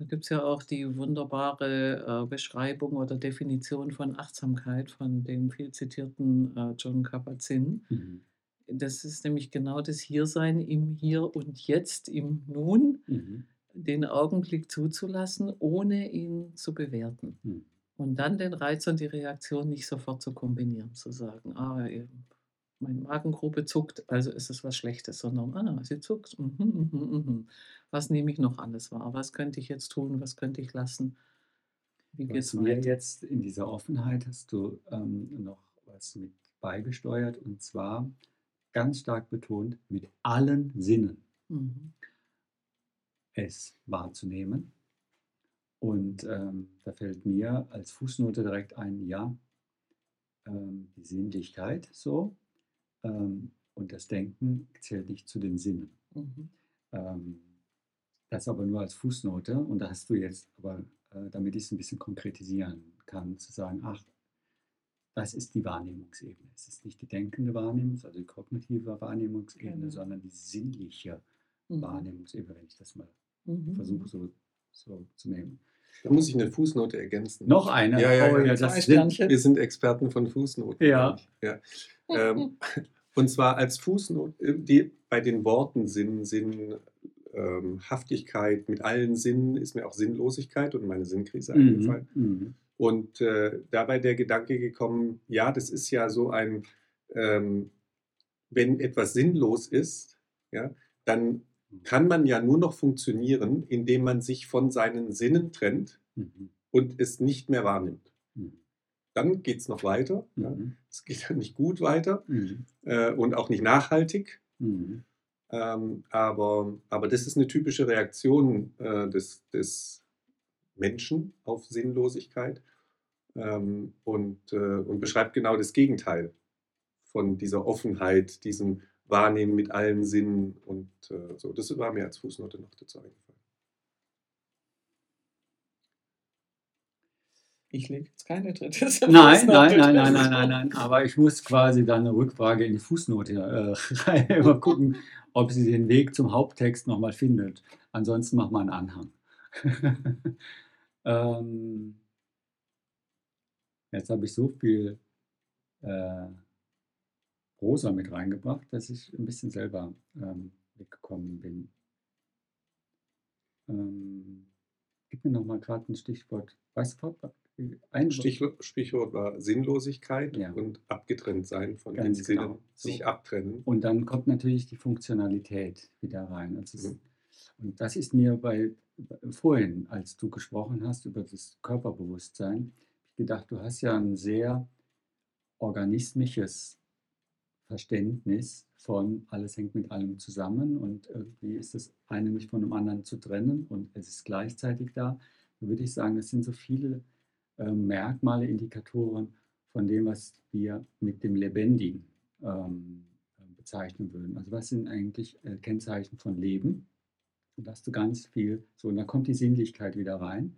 Da gibt es ja auch die wunderbare äh, Beschreibung oder Definition von Achtsamkeit von dem viel zitierten äh, John Kabat-Zinn. Mhm. Das ist nämlich genau das Hiersein im Hier und Jetzt, im Nun, Mhm. den Augenblick zuzulassen, ohne ihn zu bewerten. Mhm. Und dann den Reiz und die Reaktion nicht sofort zu kombinieren, zu sagen, ah, meine Magengrube zuckt, also ist es was Schlechtes, sondern, ah, sie zuckt, mhm, mhm, mhm. was nehme ich noch alles wahr, was könnte ich jetzt tun, was könnte ich lassen, wie geht Was mir jetzt in dieser Offenheit hast du ähm, noch was mit beigesteuert und zwar ganz stark betont mit allen Sinnen Mhm. es wahrzunehmen. Und ähm, da fällt mir als Fußnote direkt ein, ja, ähm, die Sinnlichkeit so ähm, und das Denken zählt nicht zu den Sinnen. Mhm. Ähm, das aber nur als Fußnote und da hast du jetzt aber, äh, damit ich es ein bisschen konkretisieren kann, zu sagen, ach, das ist die Wahrnehmungsebene. Es ist nicht die denkende Wahrnehmung, also die kognitive Wahrnehmungsebene, Genau. sondern die sinnliche Mhm. Wahrnehmungsebene, wenn ich das mal Mhm. versuche so, so zu nehmen. Da muss ich eine Fußnote ergänzen. Noch eine? Ja, ja, oh, ja. das sind, Sternchen. Wir sind Experten von Fußnoten. Ja. ja. Ähm, und zwar als Fußnote, die bei den Worten Sinn, Sinn, ähm, Haftigkeit, mit allen Sinnen ist mir auch Sinnlosigkeit und meine Sinnkrise eingefallen. mhm, mhm, Und äh, dabei der Gedanke gekommen, ja, das ist ja so ein, ähm, wenn etwas sinnlos ist, ja, dann kann man ja nur noch funktionieren, indem man sich von seinen Sinnen trennt mhm, und es nicht mehr wahrnimmt. mhm, Dann geht es noch weiter. Ja. mhm, Es geht dann nicht gut weiter mhm, äh, und auch nicht nachhaltig. mhm, Ähm, aber, aber das ist eine typische Reaktion äh, des, des Menschen auf Sinnlosigkeit ähm, und, äh, und beschreibt genau das Gegenteil von dieser Offenheit, diesem Wahrnehmen mit allen Sinnen und äh, so. Das war mir als Fußnote noch dazu eingefallen. Ich lege jetzt keine dritte Nein, Fußnote nein, nein, nein, nein, nein, nein. Aber ich muss quasi dann eine Rückfrage in die Fußnote äh, rein. Mal gucken, ob sie den Weg zum Haupttext nochmal findet. Ansonsten machen wir einen Anhang. ähm, jetzt habe ich so viel äh, Prosa mit reingebracht, dass ich ein bisschen selber ähm, weggekommen bin. Ähm, gib mir nochmal gerade ein Stichwort. Weißt du, ein Stichwort, Stichwort war Sinnlosigkeit Ja. und abgetrennt sein von Ganz den genau. Sinnen, So. sich abtrennen. Und dann kommt natürlich die Funktionalität wieder rein. Also Mhm. Und das ist mir bei, vorhin, als du gesprochen hast über das Körperbewusstsein, ich gedacht, du hast ja ein sehr organismisches Verständnis von alles hängt mit allem zusammen und irgendwie ist das eine nicht von dem anderen zu trennen und es ist gleichzeitig da. Dann würde ich sagen, es sind so viele äh, Merkmale, Indikatoren von dem, was wir mit dem Lebendigen ähm, bezeichnen würden. Also was sind eigentlich äh, Kennzeichen von Leben? Und da hast du ganz viel, so, und da kommt die Sinnlichkeit wieder rein.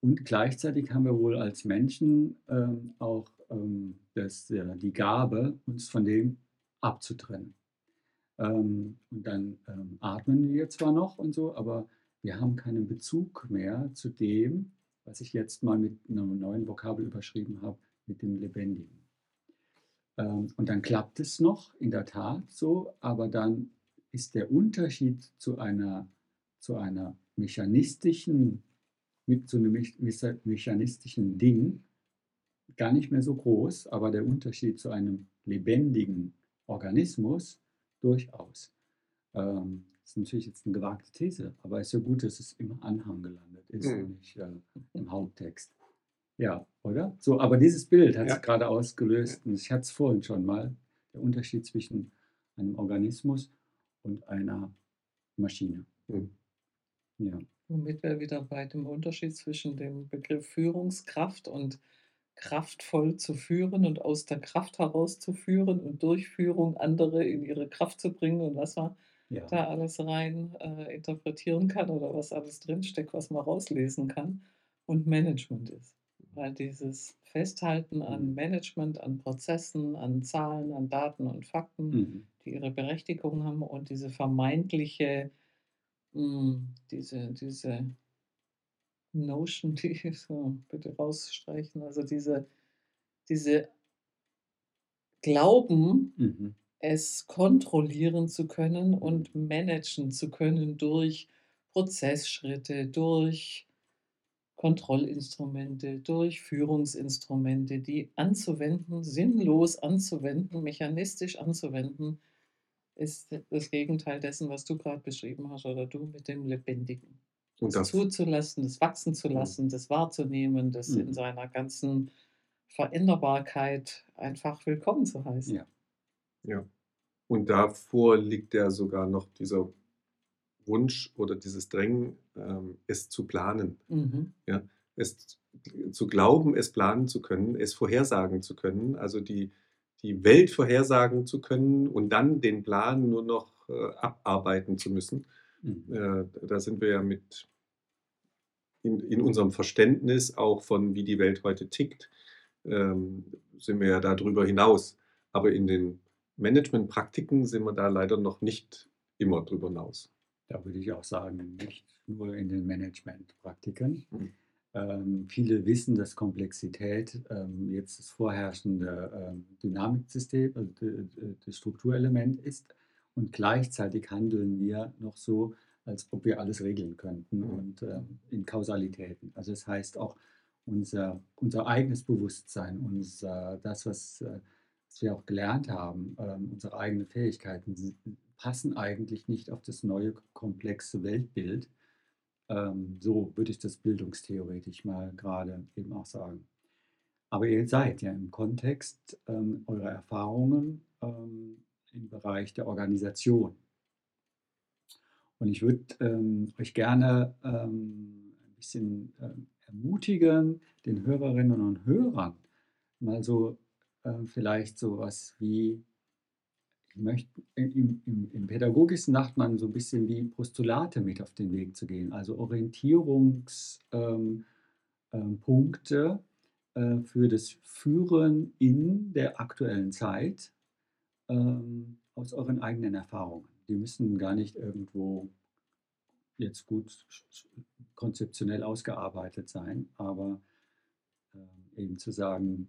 Und gleichzeitig haben wir wohl als Menschen ähm, auch ähm, das, äh, die Gabe, uns von dem abzutrennen. Ähm, und dann ähm, atmen wir zwar noch und so, aber wir haben keinen Bezug mehr zu dem, was ich jetzt mal mit einem neuen Vokabel überschrieben habe, mit dem Lebendigen. Ähm, und dann klappt es noch, in der Tat so, aber dann ist der Unterschied zu einer, zu einer mechanistischen, mit zu einem mechanistischen Ding gar nicht mehr so groß, aber der Unterschied zu einem lebendigen Organismus durchaus. Ähm, das ist natürlich jetzt eine gewagte These, aber es ist ja gut, dass es im Anhang gelandet ist mhm. und nicht äh, im Haupttext. Ja, oder? So, aber dieses Bild hat es ja. gerade ausgelöst und ich hatte es vorhin schon mal, der Unterschied zwischen einem Organismus und einer Maschine. Mhm. Ja. Womit wir wieder bei dem Unterschied zwischen dem Begriff Führungskraft und kraftvoll zu führen und aus der Kraft herauszuführen und durch Führung andere in ihre Kraft zu bringen und was man ja. da alles rein äh, interpretieren kann oder was alles drinsteckt, was man rauslesen kann und Management ist. Weil dieses Festhalten an mhm. Management, an Prozessen, an Zahlen, an Daten und Fakten, mhm. die ihre Berechtigung haben und diese vermeintliche, mh, hm, diese, diese Notion, die so bitte rausstreichen, also diese, diese Glauben, mhm. es kontrollieren zu können und managen zu können durch Prozessschritte, durch Kontrollinstrumente, durch Führungsinstrumente, die anzuwenden, sinnlos anzuwenden, mechanistisch anzuwenden, ist das Gegenteil dessen, was du gerade beschrieben hast oder du mit dem Lebendigen. Und das, zuzulassen, das wachsen zu lassen, das wahrzunehmen, das mhm. in seiner ganzen Veränderbarkeit einfach willkommen zu heißen. Ja. ja. Und davor liegt ja sogar noch dieser Wunsch oder dieses Drängen, ähm, es zu planen. Mhm. Ja, es zu glauben, es planen zu können, es vorhersagen zu können, also die, die Welt vorhersagen zu können und dann den Plan nur noch äh, abarbeiten zu müssen. Mhm. Äh, da sind wir ja mit in, in, unserem Verständnis auch von, wie die Welt heute tickt, ähm, sind wir ja darüber hinaus. Aber in den Managementpraktiken sind wir da leider noch nicht immer drüber hinaus. Da würde ich auch sagen, nicht nur in den Managementpraktiken. Mhm. Ähm, viele wissen, dass Komplexität ähm, jetzt das vorherrschende ähm, Dynamiksystem, äh, das Strukturelement ist. Und gleichzeitig handeln wir noch so, als ob wir alles regeln könnten mhm. und äh, in Kausalitäten. Also das heißt auch unser, unser eigenes Bewusstsein, unser, das, was, äh, was wir auch gelernt haben, äh, unsere eigenen Fähigkeiten passen eigentlich nicht auf das neue komplexe Weltbild. Ähm, so würde ich das bildungstheoretisch mal gerade eben auch sagen. Aber ihr seid ja im Kontext ähm, eurer Erfahrungen ähm, im Bereich der Organisation und ich würde ähm, euch gerne ähm, ein bisschen ähm, ermutigen, den Hörerinnen und Hörern mal so äh, vielleicht so was wie, möchte im, im, im pädagogischen sagt man so ein bisschen wie Postulate mit auf den Weg zu gehen, also Orientierungspunkte ähm, ähm, äh, für das Führen in der aktuellen Zeit ähm, aus euren eigenen Erfahrungen. Die müssen gar nicht irgendwo jetzt gut konzeptionell ausgearbeitet sein, aber eben zu sagen,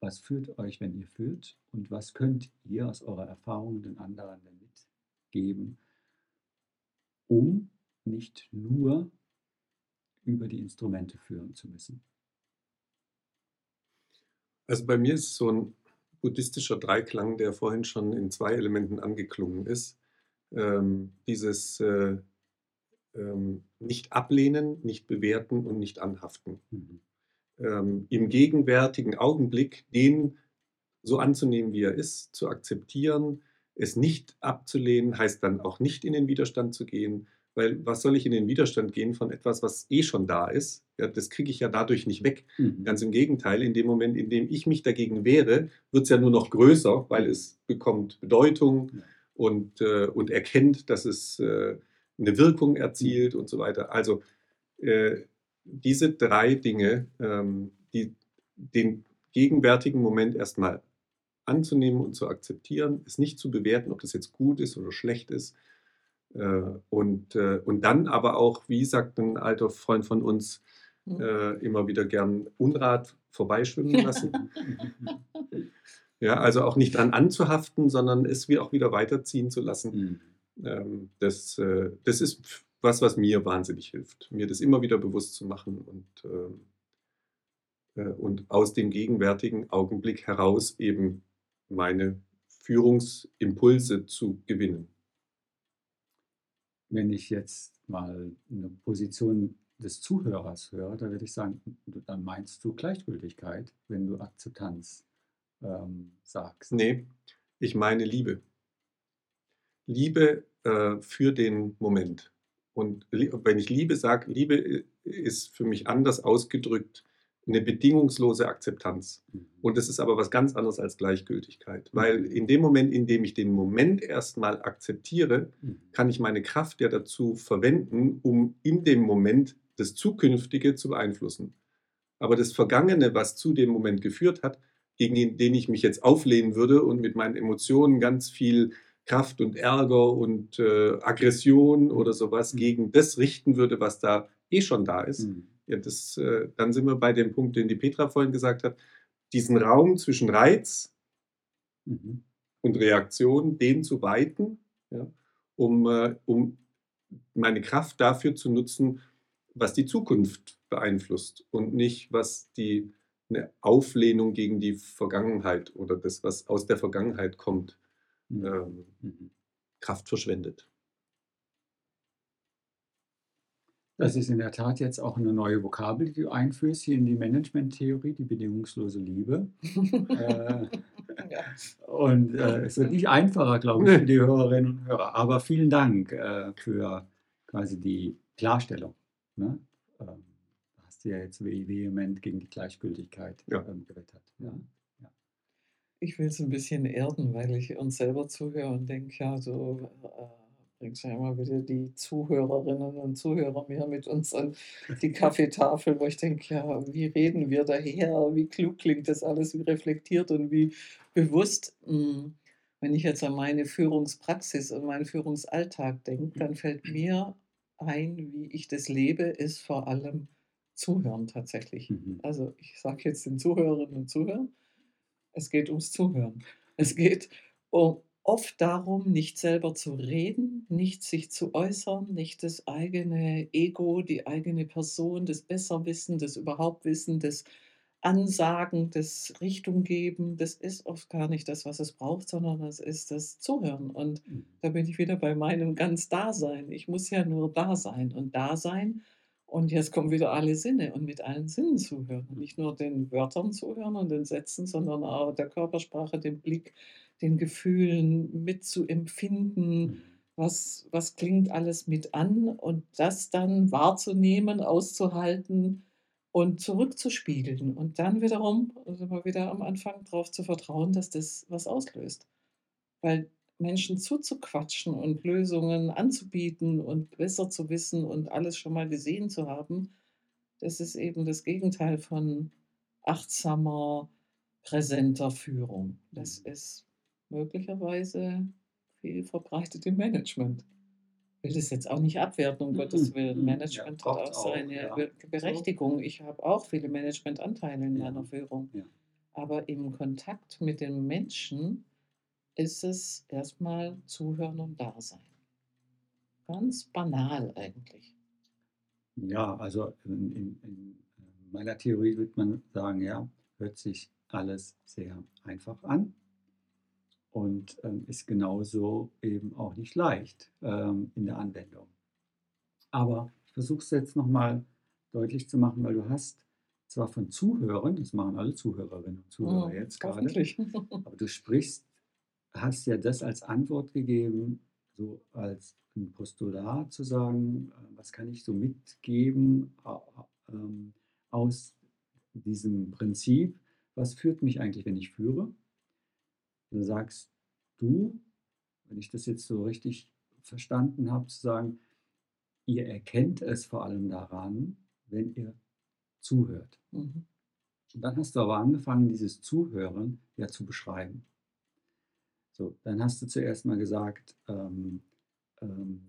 was führt euch, wenn ihr führt und was könnt ihr aus eurer Erfahrung den anderen damit geben, um nicht nur über die Instrumente führen zu müssen. Also bei mir ist so ein buddhistischer Dreiklang, der vorhin schon in zwei Elementen angeklungen ist. ähm, dieses äh, ähm, nicht ablehnen, nicht bewerten und nicht anhaften. Mhm. Ähm, Im gegenwärtigen Augenblick den so anzunehmen, wie er ist, zu akzeptieren, es nicht abzulehnen, heißt dann auch nicht in den Widerstand zu gehen, weil was soll ich in den Widerstand gehen von etwas, was eh schon da ist? Ja, das kriege ich ja dadurch nicht weg. Mhm. Ganz im Gegenteil, in dem Moment, in dem ich mich dagegen wehre, wird es ja nur noch größer, weil es bekommt Bedeutung Ja. und, äh, und erkennt, dass es äh, eine Wirkung erzielt und so weiter. Also äh, diese drei Dinge, ähm, die, den gegenwärtigen Moment erstmal anzunehmen und zu akzeptieren, es nicht zu bewerten, ob das jetzt gut ist oder schlecht ist. Äh, und, äh, und dann aber auch, wie sagt ein alter Freund von uns, Mhm. äh, immer wieder gern Unrat vorbeischwimmen lassen. ja, also auch nicht dran anzuhaften, sondern es wie auch wieder weiterziehen zu lassen. Mhm. Ähm, das, äh, das ist was, was mir wahnsinnig hilft, mir das immer wieder bewusst zu machen und, ähm, äh, und aus dem gegenwärtigen Augenblick heraus eben meine Führungsimpulse zu gewinnen. Wenn ich jetzt mal eine Position des Zuhörers höre, da würde ich sagen, dann meinst du Gleichgültigkeit, wenn du Akzeptanz ähm, sagst. Nee, ich meine Liebe. Liebe äh, für den Moment. Und wenn ich Liebe sage, Liebe i- ist für mich anders ausgedrückt eine bedingungslose Akzeptanz. Mhm. Und das ist aber was ganz anderes als Gleichgültigkeit. Weil in dem Moment, in dem ich den Moment erstmal akzeptiere, Mhm. kann ich meine Kraft ja dazu verwenden, um in dem Moment das Zukünftige zu beeinflussen. Aber das Vergangene, was zu dem Moment geführt hat, gegen den ich mich jetzt auflehnen würde und mit meinen Emotionen ganz viel Kraft und Ärger und äh, Aggression oder sowas Mhm. gegen das richten würde, was da eh schon da ist, Mhm. ja, das, äh, dann sind wir bei dem Punkt, den die Petra vorhin gesagt hat, diesen Raum zwischen Reiz Mhm. und Reaktion, den zu weiten, ja, um, äh, um meine Kraft dafür zu nutzen, was die Zukunft beeinflusst und nicht, was die eine Auflehnung gegen die Vergangenheit oder das, was aus der Vergangenheit kommt. Ähm, Mhm. Kraft verschwendet. Das ist in der Tat jetzt auch eine neue Vokabel, die du einführst hier in die Management-Theorie, die bedingungslose Liebe. Äh, Ja. Und äh, es wird nicht einfacher, glaube ich, für die Hörerinnen und Hörer. Aber vielen Dank äh, für quasi die Klarstellung. Ne? Ähm, hast du ja jetzt ve- vehement gegen die Gleichgültigkeit Ja. ähm, gewettert. Ja. Ich will es ein bisschen erden, weil ich uns selber zuhöre und denke, ja, so äh, bringst ja immer wieder die Zuhörerinnen und Zuhörer mehr mit uns an die Kaffeetafel, wo ich denke, ja, wie reden wir daher, wie klug klingt das alles, wie reflektiert und wie bewusst. Mm, Wenn ich jetzt an meine Führungspraxis und meinen Führungsalltag denke, dann fällt mir ein, wie ich das lebe, ist vor allem Zuhören tatsächlich. Mhm. Also ich sage jetzt den Zuhörerinnen und Zuhörern, es geht ums Zuhören. Es geht um, oft darum, nicht selber zu reden, nicht sich zu äußern, nicht das eigene Ego, die eigene Person, das Besserwissen, das Überhauptwissen, das Ansagen, das Richtung geben. Das ist oft gar nicht das, was es braucht, sondern es ist das Zuhören. Und Mhm. da bin ich wieder bei meinem ganz Dasein. Ich muss ja nur da sein und da sein. Und jetzt kommen wieder alle Sinne und mit allen Sinnen zuhören. Und nicht nur den Wörtern zuhören und den Sätzen, sondern auch der Körpersprache, dem Blick, den Gefühlen mitzuempfinden. Mhm. Was, was klingt alles mit an und das dann wahrzunehmen, auszuhalten und zurückzuspiegeln. Und dann wiederum, sind wir wieder am Anfang, darauf zu vertrauen, dass das was auslöst. Weil Menschen zuzuquatschen und Lösungen anzubieten und besser zu wissen und alles schon mal gesehen zu haben, das ist eben das Gegenteil von achtsamer, präsenter Führung. Das Mhm. ist möglicherweise viel verbreitet im Management. Ich will das jetzt auch nicht abwerten, um Mhm, Gottes Willen. mhm. Ja, Management hat braucht's auch auch, seine ja. Be- Berechtigung. Ich habe auch viele Managementanteile in Ja. meiner Führung. Ja. Aber im Kontakt mit den Menschen ist es erstmal Zuhören und Dasein. Ganz banal eigentlich. Ja, also in, in, in meiner Theorie würde man sagen, ja, hört sich alles sehr einfach an. und ähm, ist genauso eben auch nicht leicht ähm, in der Anwendung. Aber ich versuche es jetzt nochmal deutlich zu machen, weil du hast zwar von Zuhörern, das machen alle Zuhörerinnen und Zuhörer Oh, jetzt gerade, aber du sprichst, hast ja das als Antwort gegeben, so als ein Postulat zu sagen, äh, was kann ich so mitgeben ähm, aus diesem Prinzip, was führt mich eigentlich, wenn ich führe? Du sagst du, wenn ich das jetzt so richtig verstanden habe, zu sagen, ihr erkennt es vor allem daran, wenn ihr zuhört. Mhm. Und dann hast du aber angefangen, dieses Zuhören ja zu beschreiben. So, dann hast du zuerst mal gesagt, ähm, ähm,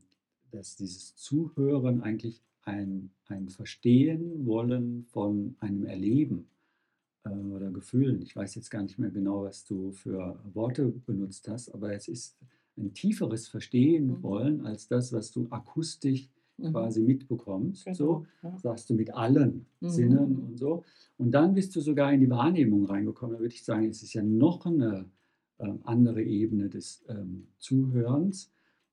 dass dieses Zuhören eigentlich ein, ein Verstehen wollen von einem Erleben äh, oder Gefühlen. Ich weiß jetzt gar nicht mehr genau, was du für Worte benutzt hast, aber es ist ein tieferes Verstehen Mhm. wollen als das, was du akustisch Mhm. quasi mitbekommst. So, Genau, ja. sagst du mit allen Mhm. Sinnen und so. Und dann bist du sogar in die Wahrnehmung reingekommen. Da würde ich sagen, es ist ja noch eine andere Ebene des ähm, Zuhörens,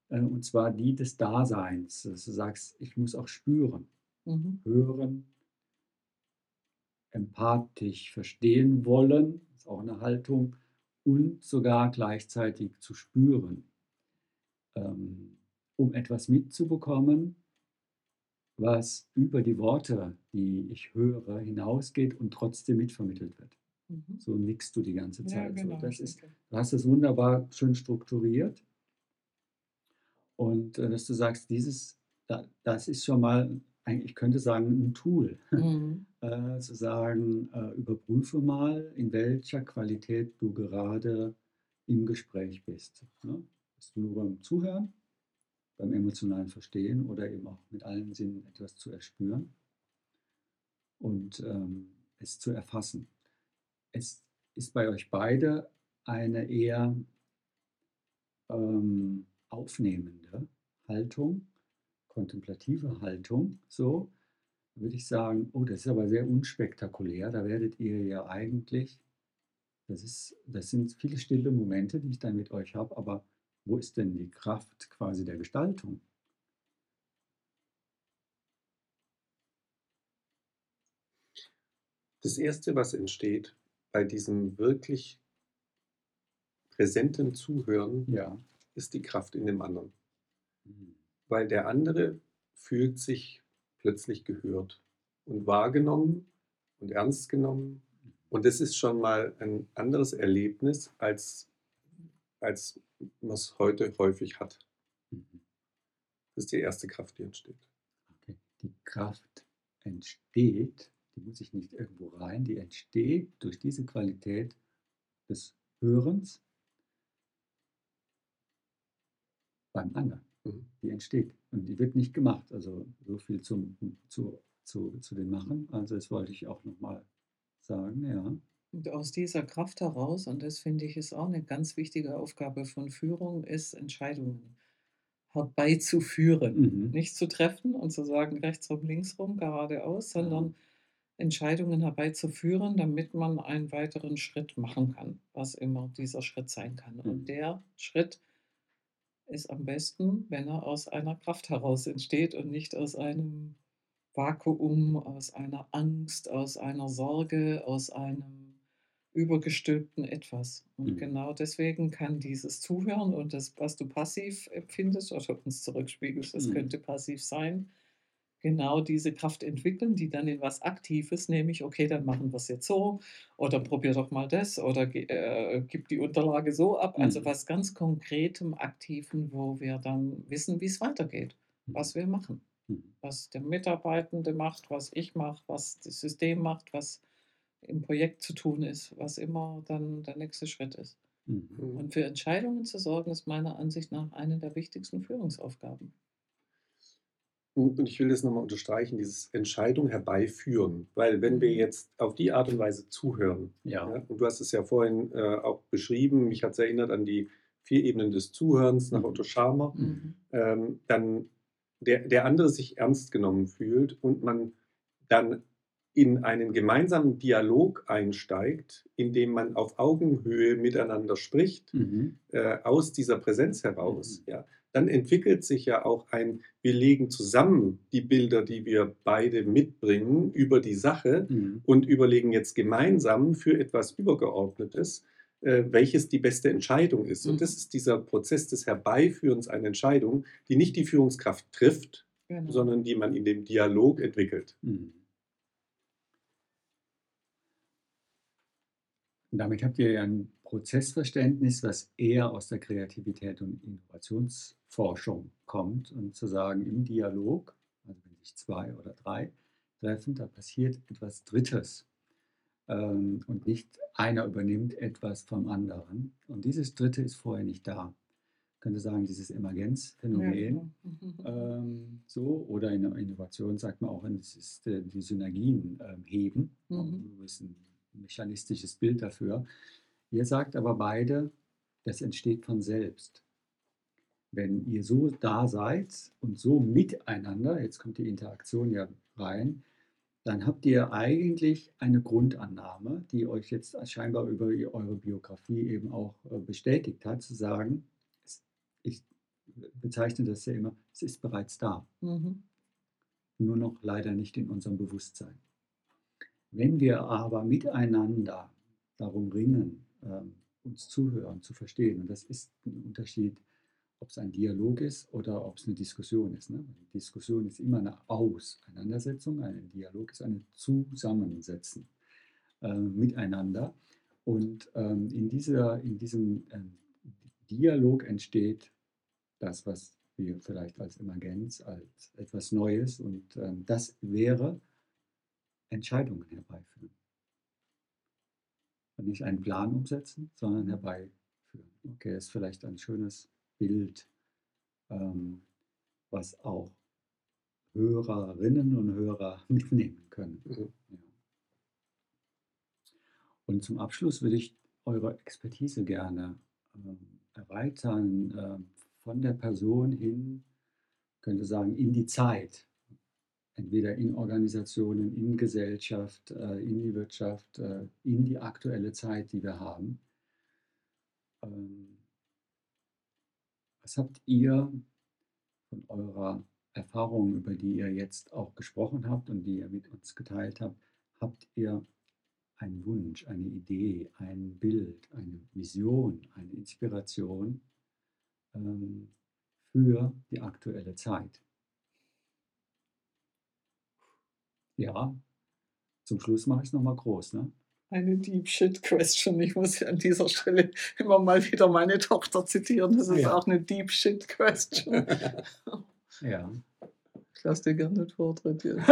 äh, und zwar die des Daseins, dass du sagst, ich muss auch spüren, Mhm. hören, empathisch verstehen wollen, ist auch eine Haltung, und sogar gleichzeitig zu spüren, ähm, um etwas mitzubekommen, was über die Worte, die ich höre, hinausgeht und trotzdem mitvermittelt wird. Mhm. So nickst du die ganze Ja, Zeit. genau. So, das ist, du hast es wunderbar schön strukturiert. Und äh, dass du sagst, dieses, da, das ist schon mal, eigentlich, ich könnte sagen, ein Tool. Mhm. äh, zu sagen, äh, überprüfe mal, in welcher Qualität du gerade im Gespräch bist. Ne? Bist du nur beim Zuhören, beim emotionalen Verstehen oder eben auch mit allen Sinnen etwas zu erspüren und ähm, es zu erfassen. Es ist bei euch beide eine eher ähm, aufnehmende Haltung, kontemplative Haltung, so würde ich sagen, oh, das ist aber sehr unspektakulär. Da werdet ihr ja eigentlich, das, ist, das sind viele stille Momente, die ich dann mit euch habe, aber wo ist denn die Kraft quasi der Gestaltung? Das Erste, was entsteht bei diesem wirklich präsenten Zuhören, Ja. ist die Kraft in dem anderen. Mhm. Weil der andere fühlt sich plötzlich gehört und wahrgenommen und ernst genommen. Und das ist schon mal ein anderes Erlebnis, als, als man es heute häufig hat. Mhm. Das ist die erste Kraft, die entsteht. Okay. Die Kraft entsteht, die muss ich nicht irgendwo rein, die entsteht durch diese Qualität des Hörens beim anderen. Mhm. Die entsteht und die wird nicht gemacht. Also so viel zum, zu, zu, zu dem Machen. Also das wollte ich auch nochmal sagen, ja. Und aus dieser Kraft heraus, und das finde ich ist auch eine ganz wichtige Aufgabe von Führung, ist Entscheidungen herbeizuführen. Mhm. Nicht zu treffen und zu sagen, rechts rum, links rum, geradeaus, sondern Entscheidungen herbeizuführen, damit man einen weiteren Schritt machen kann, was immer dieser Schritt sein kann. Mhm. Und der Schritt ist am besten, wenn er aus einer Kraft heraus entsteht und nicht aus einem Vakuum, aus einer Angst, aus einer Sorge, aus einem übergestülpten Etwas. Und Mhm. genau deswegen kann dieses Zuhören und das, was du passiv empfindest oder uns zurückspiegelst, das Mhm. könnte passiv sein, genau diese Kraft entwickeln, die dann in was Aktives, nämlich, okay, dann machen wir es jetzt so oder probier doch mal das oder äh, gib die Unterlage so ab. Also Mhm. was ganz Konkretem, Aktiven, wo wir dann wissen, wie es weitergeht, was wir machen Mhm. was der Mitarbeitende macht, was ich mache, was das System macht, was im Projekt zu tun ist, was immer dann der nächste Schritt ist. Mhm. Und für Entscheidungen zu sorgen, ist meiner Ansicht nach eine der wichtigsten Führungsaufgaben. Und ich will das nochmal unterstreichen, dieses Entscheidung herbeiführen. Weil wenn wir Mhm. jetzt auf die Art und Weise zuhören, Ja. ja, und du hast es ja vorhin äh, auch beschrieben, mich hat es erinnert an die vier Ebenen des Zuhörens nach Mhm. Otto Scharmer, Mhm. ähm, dann der, der andere sich ernst genommen fühlt und man dann in einen gemeinsamen Dialog einsteigt, in dem man auf Augenhöhe miteinander spricht, Mhm. äh, aus dieser Präsenz heraus, Mhm. ja, dann entwickelt sich ja auch ein, wir legen zusammen die Bilder, die wir beide mitbringen, über die Sache Mhm. und überlegen jetzt gemeinsam für etwas Übergeordnetes, äh, welches die beste Entscheidung ist. Mhm. Und das ist dieser Prozess des Herbeiführens einer Entscheidung, die nicht die Führungskraft trifft, Genau. sondern die man in dem Dialog entwickelt. Mhm. Und damit habt ihr ja ein Prozessverständnis, was eher aus der Kreativität und Innovationsforschung kommt und zu sagen, im Dialog, also wenn sich zwei oder drei treffen, da passiert etwas Drittes ähm, und nicht einer übernimmt etwas vom anderen. Und dieses Dritte ist vorher nicht da. Ich könnte sagen, dieses Emergenzphänomen. Ja, genau. Mhm. Ähm, so, oder in der Innovation sagt man auch, es ist äh, die Synergien ähm, heben. Mhm. Das ist ein mechanistisches Bild dafür. Ihr sagt aber beide, das entsteht von selbst. Wenn ihr so da seid und so miteinander, jetzt kommt die Interaktion ja rein, dann habt ihr eigentlich eine Grundannahme, die euch jetzt scheinbar über eure Biografie eben auch äh, bestätigt hat, zu sagen, ich bezeichne das ja immer, es ist bereits da, Mhm. nur noch leider nicht in unserem Bewusstsein. Wenn wir aber miteinander darum ringen, ähm, uns zuhören, zu verstehen, und das ist ein Unterschied, ob es ein Dialog ist oder ob es eine Diskussion ist. Ne? Eine Diskussion ist immer eine Auseinandersetzung, ein Dialog ist ein Zusammensetzen äh, miteinander. Und ähm, in, dieser, in diesem ähm, Dialog entsteht das, was wir vielleicht als Emergenz, als etwas Neues und ähm, das wäre Entscheidungen herbeiführen. Und nicht einen Plan umsetzen, sondern herbeiführen. Okay, ist vielleicht ein schönes Bild, ähm, was auch Hörerinnen und Hörer mitnehmen können. Mhm. Ja. Und zum Abschluss würde ich eure Expertise gerne ähm, erweitern, ähm, von der Person hin, könnte sagen, in die Zeit. Entweder in Organisationen, in Gesellschaft, äh, in die Wirtschaft, äh, in die aktuelle Zeit, die wir haben. Ähm, was habt ihr von eurer Erfahrung, über die ihr jetzt auch gesprochen habt und die ihr mit uns geteilt habt, habt ihr einen Wunsch, eine Idee, ein Bild, eine Vision, eine Inspiration ähm, für die aktuelle Zeit? Ja, zum Schluss mache ich es nochmal groß. Ne? Eine Deep Shit Question. Ich muss an dieser Stelle immer mal wieder meine Tochter zitieren. Das ist Ja. auch eine Deep Shit Question. Ja. Ich lasse dir gerne den Vortritt jetzt.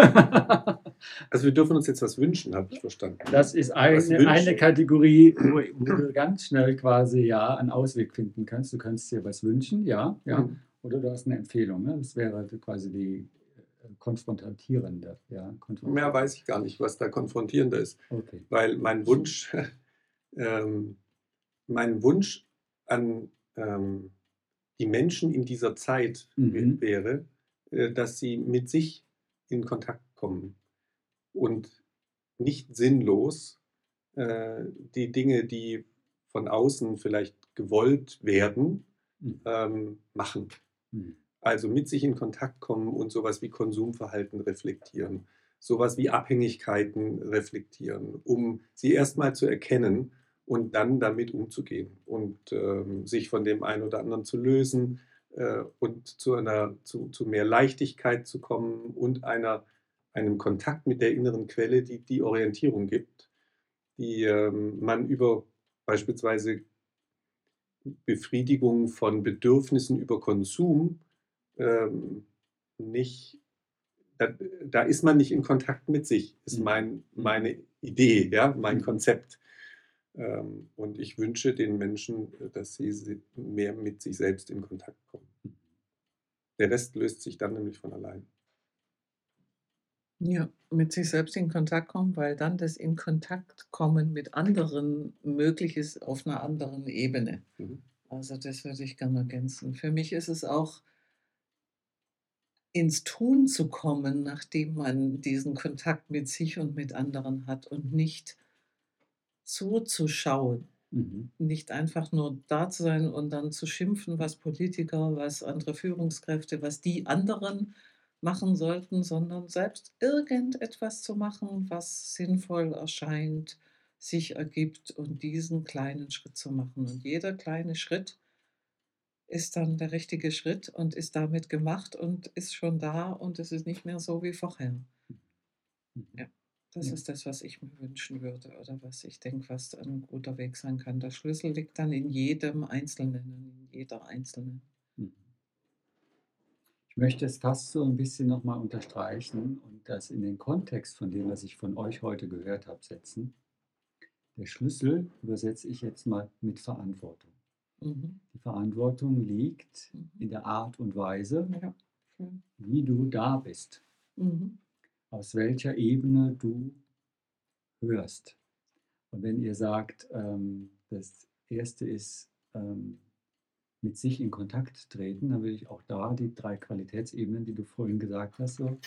Also wir dürfen uns jetzt was wünschen, habe ich verstanden. Das ist eine, eine Kategorie, wo, du ganz schnell quasi ja einen Ausweg finden kannst. Du kannst dir was wünschen, ja, ja. Mhm. Oder du hast eine Empfehlung. Ne? Das wäre quasi die konfrontierende. Ja, konfront- Mehr weiß ich gar nicht, was da konfrontierender ist. Okay. weil mein Wunsch, ähm, mein Wunsch an ähm, die Menschen in dieser Zeit Mhm. wä- wäre, äh, dass sie mit sich in Kontakt kommen und nicht sinnlos äh, die Dinge, die von außen vielleicht gewollt werden, Mhm. ähm, machen. Mhm. Also mit sich in Kontakt kommen und sowas wie Konsumverhalten reflektieren, sowas wie Abhängigkeiten reflektieren, um sie erstmal zu erkennen und dann damit umzugehen und ähm, sich von dem einen oder anderen zu lösen äh, und zu, einer, zu, zu mehr Leichtigkeit zu kommen und einer, einem Kontakt mit der inneren Quelle, die die Orientierung gibt, die ähm, man über beispielsweise Befriedigung von Bedürfnissen über Konsum ähm, nicht, da, da ist man nicht in Kontakt mit sich, ist Mhm. mein, meine Idee, ja, mein Mhm. Konzept. Ähm, und ich wünsche den Menschen, dass sie si- mehr mit sich selbst in Kontakt kommen. Der Rest löst sich dann nämlich von allein. Ja, mit sich selbst in Kontakt kommen, weil dann das in Kontakt kommen mit anderen möglich ist auf einer anderen Ebene. Mhm. Also das würde ich gerne ergänzen. Für mich ist es auch ins Tun zu kommen, nachdem man diesen Kontakt mit sich und mit anderen hat und nicht zuzuschauen. Mhm. Nicht einfach nur da zu sein und dann zu schimpfen, was Politiker, was andere Führungskräfte, was die anderen machen sollten, sondern selbst irgendetwas zu machen, was sinnvoll erscheint, sich ergibt und diesen kleinen Schritt zu machen. Und jeder kleine Schritt ist dann der richtige Schritt und ist damit gemacht und ist schon da und es ist nicht mehr so wie vorher. Mhm. Ja. Das Ja. ist das, was ich mir wünschen würde oder was ich denke, was ein guter Weg sein kann. Der Schlüssel liegt dann in jedem Einzelnen, in jeder Einzelnen. Mhm. Ich möchte es fast so ein bisschen nochmal unterstreichen und das in den Kontext von dem, was ich von euch heute gehört habe, setzen. Der Schlüssel übersetze ich jetzt mal mit Verantwortung. Mhm. Die Verantwortung liegt Mhm. in der Art und Weise, Ja, wie du da bist, Mhm. aus welcher Ebene du hörst. Und wenn ihr sagt, ähm, das Erste ist ähm, mit sich in Kontakt treten, dann will ich auch da die drei Qualitätsebenen, die du vorhin gesagt hast, so.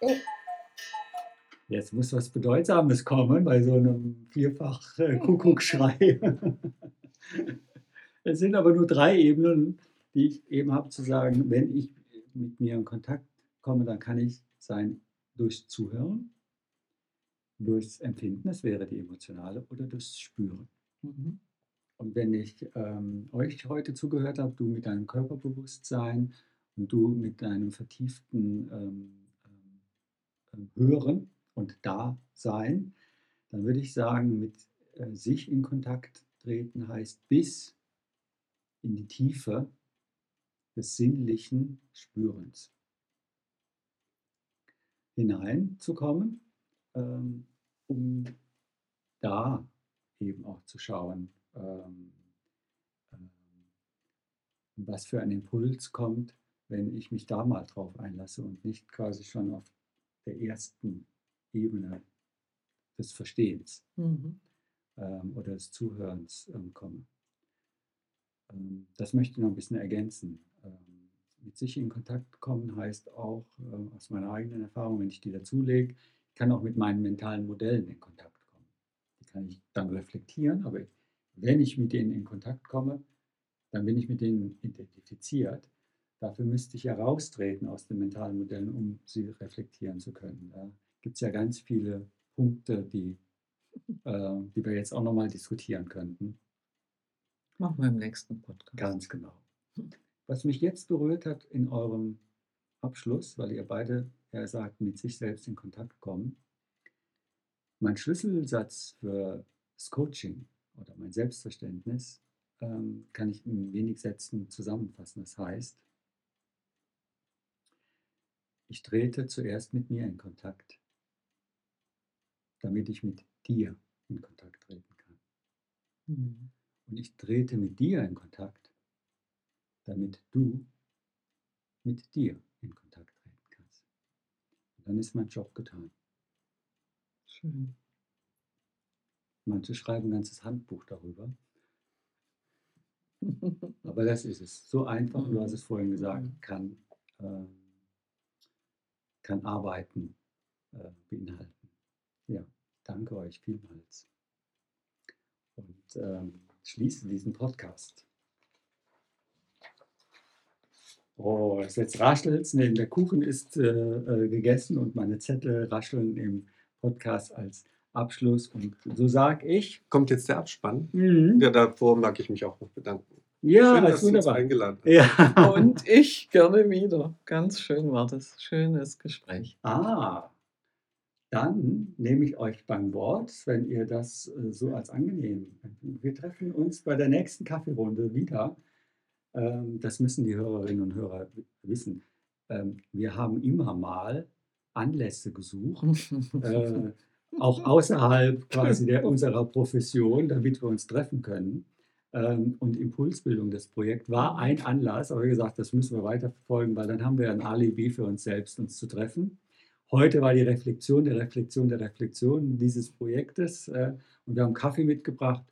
Oh. Jetzt muss was Bedeutsames kommen bei so einem vierfach äh, Kuckuckschrei. es sind aber nur drei Ebenen, die ich eben habe zu sagen, wenn ich mit mir in Kontakt komme, dann kann ich sein durchs Zuhören, durchs Empfinden, das wäre die emotionale, oder durchs Spüren. Mhm. Und wenn ich ähm, euch heute zugehört habe, du mit deinem Körperbewusstsein und du mit deinem vertieften ähm, ähm, Hören und Dasein, dann würde ich sagen, mit äh, sich in Kontakt treten heißt bis in die Tiefe des sinnlichen Spürens hineinzukommen, ähm, um da eben auch zu schauen, ähm, ähm, was für ein Impuls kommt, wenn ich mich da mal drauf einlasse und nicht quasi schon auf der ersten Ebene des Verstehens Mhm. Ähm, oder des Zuhörens ähm, komme. Ähm, das möchte ich noch ein bisschen ergänzen. Mit sich in Kontakt kommen heißt auch äh, aus meiner eigenen Erfahrung, wenn ich die dazulege, ich kann auch mit meinen mentalen Modellen in Kontakt kommen. Die kann ich dann reflektieren, aber wenn ich mit denen in Kontakt komme, dann bin ich mit denen identifiziert. Dafür müsste ich heraustreten aus den mentalen Modellen, um sie reflektieren zu können. Da gibt es ja ganz viele Punkte, die, äh, die wir jetzt auch nochmal diskutieren könnten. Machen wir im nächsten Podcast. Ganz genau. Was mich jetzt berührt hat in eurem Abschluss, weil ihr beide, er sagt, mit sich selbst in Kontakt kommen. Mein Schlüsselsatz für das Coaching oder mein Selbstverständnis ähm, kann ich in wenig Sätzen zusammenfassen. Das heißt, ich trete zuerst mit mir in Kontakt, damit ich mit dir in Kontakt treten kann. Mhm. Und ich trete mit dir in Kontakt, damit du mit dir in Kontakt treten kannst. Und dann ist mein Job getan. Schön. Manche schreiben ein ganzes Handbuch darüber, aber das ist es. So einfach, du hast es vorhin gesagt, Mhm. kann, ähm, kann Arbeiten äh, beinhalten. Ja, danke euch vielmals. Und ähm, schließe diesen Podcast. Oh, es jetzt raschelt Nee, der Kuchen ist äh, äh, gegessen und meine Zettel rascheln im Podcast als Abschluss. Und so sage ich. Kommt jetzt der Abspann? Mhm. Ja, davor mag ich mich auch noch bedanken. Ja, Schön, ist dass du uns wunderbar. eingeladen hast. Ja. Und ich gerne wieder. Ganz schön war das. Schönes Gespräch. Ah, dann nehme ich euch beim Wort, wenn ihr das äh, so als angenehm. Wir treffen uns bei der nächsten Kaffeerunde wieder. Ähm, das müssen die Hörerinnen und Hörer wissen. Ähm, wir haben immer mal Anlässe gesucht, äh, auch außerhalb quasi der, unserer Profession, damit wir uns treffen können. Ähm, und Impulsbildung des Projekts war ein Anlass, aber wie gesagt, das müssen wir weiterverfolgen, weil dann haben wir ein Alibi für uns selbst, uns zu treffen. Heute war die Reflexion der Reflexion der Reflexion dieses Projektes äh, und wir haben Kaffee mitgebracht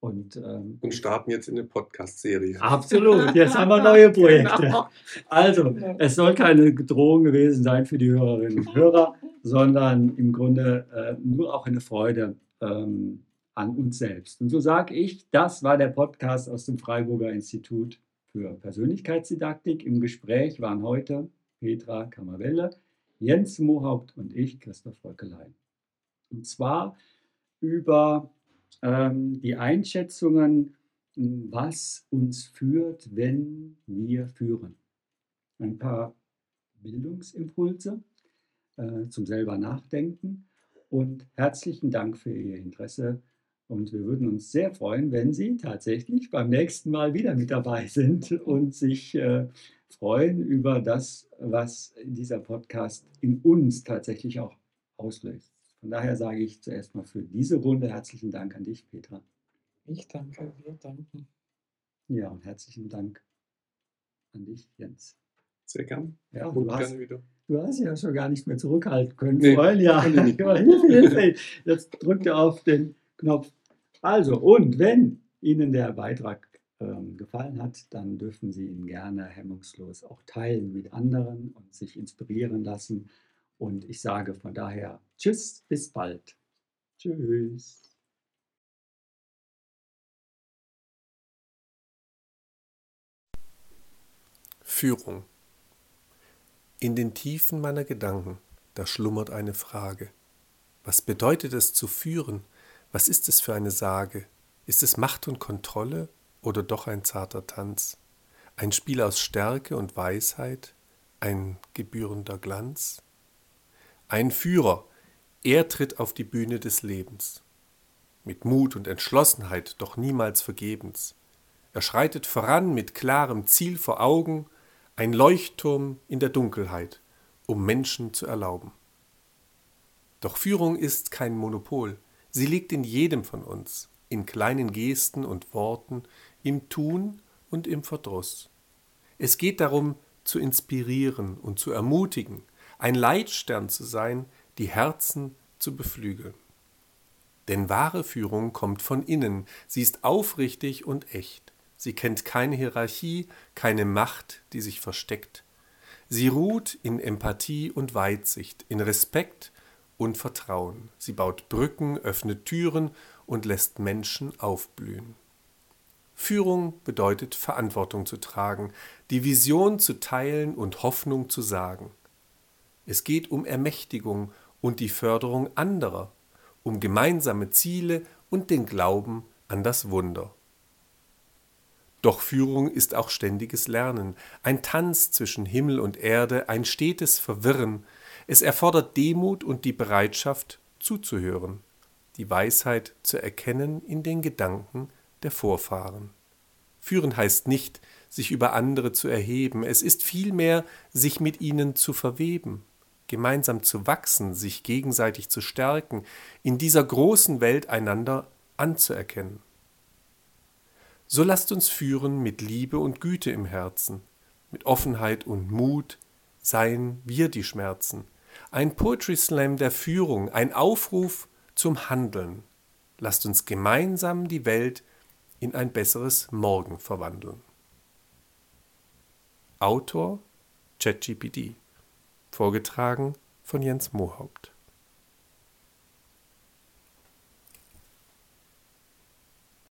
Und, ähm, Und starten jetzt in eine Podcast-Serie. absolut, jetzt haben wir neue Projekte. Genau. Also, es soll keine Drohung gewesen sein für die Hörerinnen und Hörer, sondern im Grunde äh, nur auch eine Freude ähm, an uns selbst. Und so sage ich, das war der Podcast aus dem Freiburger Institut für Persönlichkeitsdidaktik. Im Gespräch waren heute Petra Kammerwelle, Jens Mohaupt und ich, Christoph Röckelein. Und zwar über ähm, die Einschätzungen, was uns führt, wenn wir führen. Ein paar Bildungsimpulse äh, zum selber Nachdenken und herzlichen Dank für Ihr Interesse. Und wir würden uns sehr freuen, wenn Sie tatsächlich beim nächsten Mal wieder mit dabei sind und sich äh, freuen über das, was dieser Podcast in uns tatsächlich auch auslöst. Von daher sage ich zuerst mal für diese Runde herzlichen Dank an dich, Petra. Ich danke, wir danken. Ja, und herzlichen Dank an dich, Jens. Sehr gern. Ja, Und du hast, gerne wieder. du hast ja schon gar nicht mehr zurückhalten können. Nee, vorhin. ja. Hilfe, Hilfe. Jetzt drückt ihr auf den Knopf. Also, und wenn Ihnen der Beitrag ähm, gefallen hat, dann dürfen Sie ihn gerne hemmungslos auch teilen mit anderen und sich inspirieren lassen. Und ich sage von daher Tschüss, bis bald. Tschüss. Führung. In den Tiefen meiner Gedanken, da schlummert eine Frage. Was bedeutet es zu führen? Was ist es für eine Sage? Ist es Macht und Kontrolle oder doch ein zarter Tanz? Ein Spiel aus Stärke und Weisheit? Ein gebührender Glanz? Ein Führer, er tritt auf die Bühne des Lebens. Mit Mut und Entschlossenheit, doch niemals vergebens. Er schreitet voran mit klarem Ziel vor Augen, ein Leuchtturm in der Dunkelheit, um Menschen zu erlauben. Doch Führung ist kein Monopol, sie liegt in jedem von uns, in kleinen Gesten und Worten, im Tun und im Verdruss. Es geht darum, zu inspirieren und zu ermutigen, ein Leitstern zu sein, die Herzen zu beflügeln. Denn wahre Führung kommt von innen, sie ist aufrichtig und echt. Sie kennt keine Hierarchie, keine Macht, die sich versteckt. Sie ruht in Empathie und Weitsicht, in Respekt und Vertrauen. Sie baut Brücken, öffnet Türen und lässt Menschen aufblühen. Führung bedeutet Verantwortung zu tragen, die Vision zu teilen und Hoffnung zu sagen. Es geht um Ermächtigung und die Förderung anderer, um gemeinsame Ziele und den Glauben an das Wunder. Doch Führung ist auch ständiges Lernen, ein Tanz zwischen Himmel und Erde, ein stetes Verwirren. Es erfordert Demut und die Bereitschaft zuzuhören, die Weisheit zu erkennen in den Gedanken der Vorfahren. Führen heißt nicht, sich über andere zu erheben, es ist vielmehr, sich mit ihnen zu verweben, gemeinsam zu wachsen, sich gegenseitig zu stärken, in dieser großen Welt einander anzuerkennen. So lasst uns führen mit Liebe und Güte im Herzen, mit Offenheit und Mut, seien wir die Schmerzen. Ein Poetry Slam der Führung, ein Aufruf zum Handeln. Lasst uns gemeinsam die Welt in ein besseres Morgen verwandeln. Autor ChatGPT. Vorgetragen von Jens Mohaupt.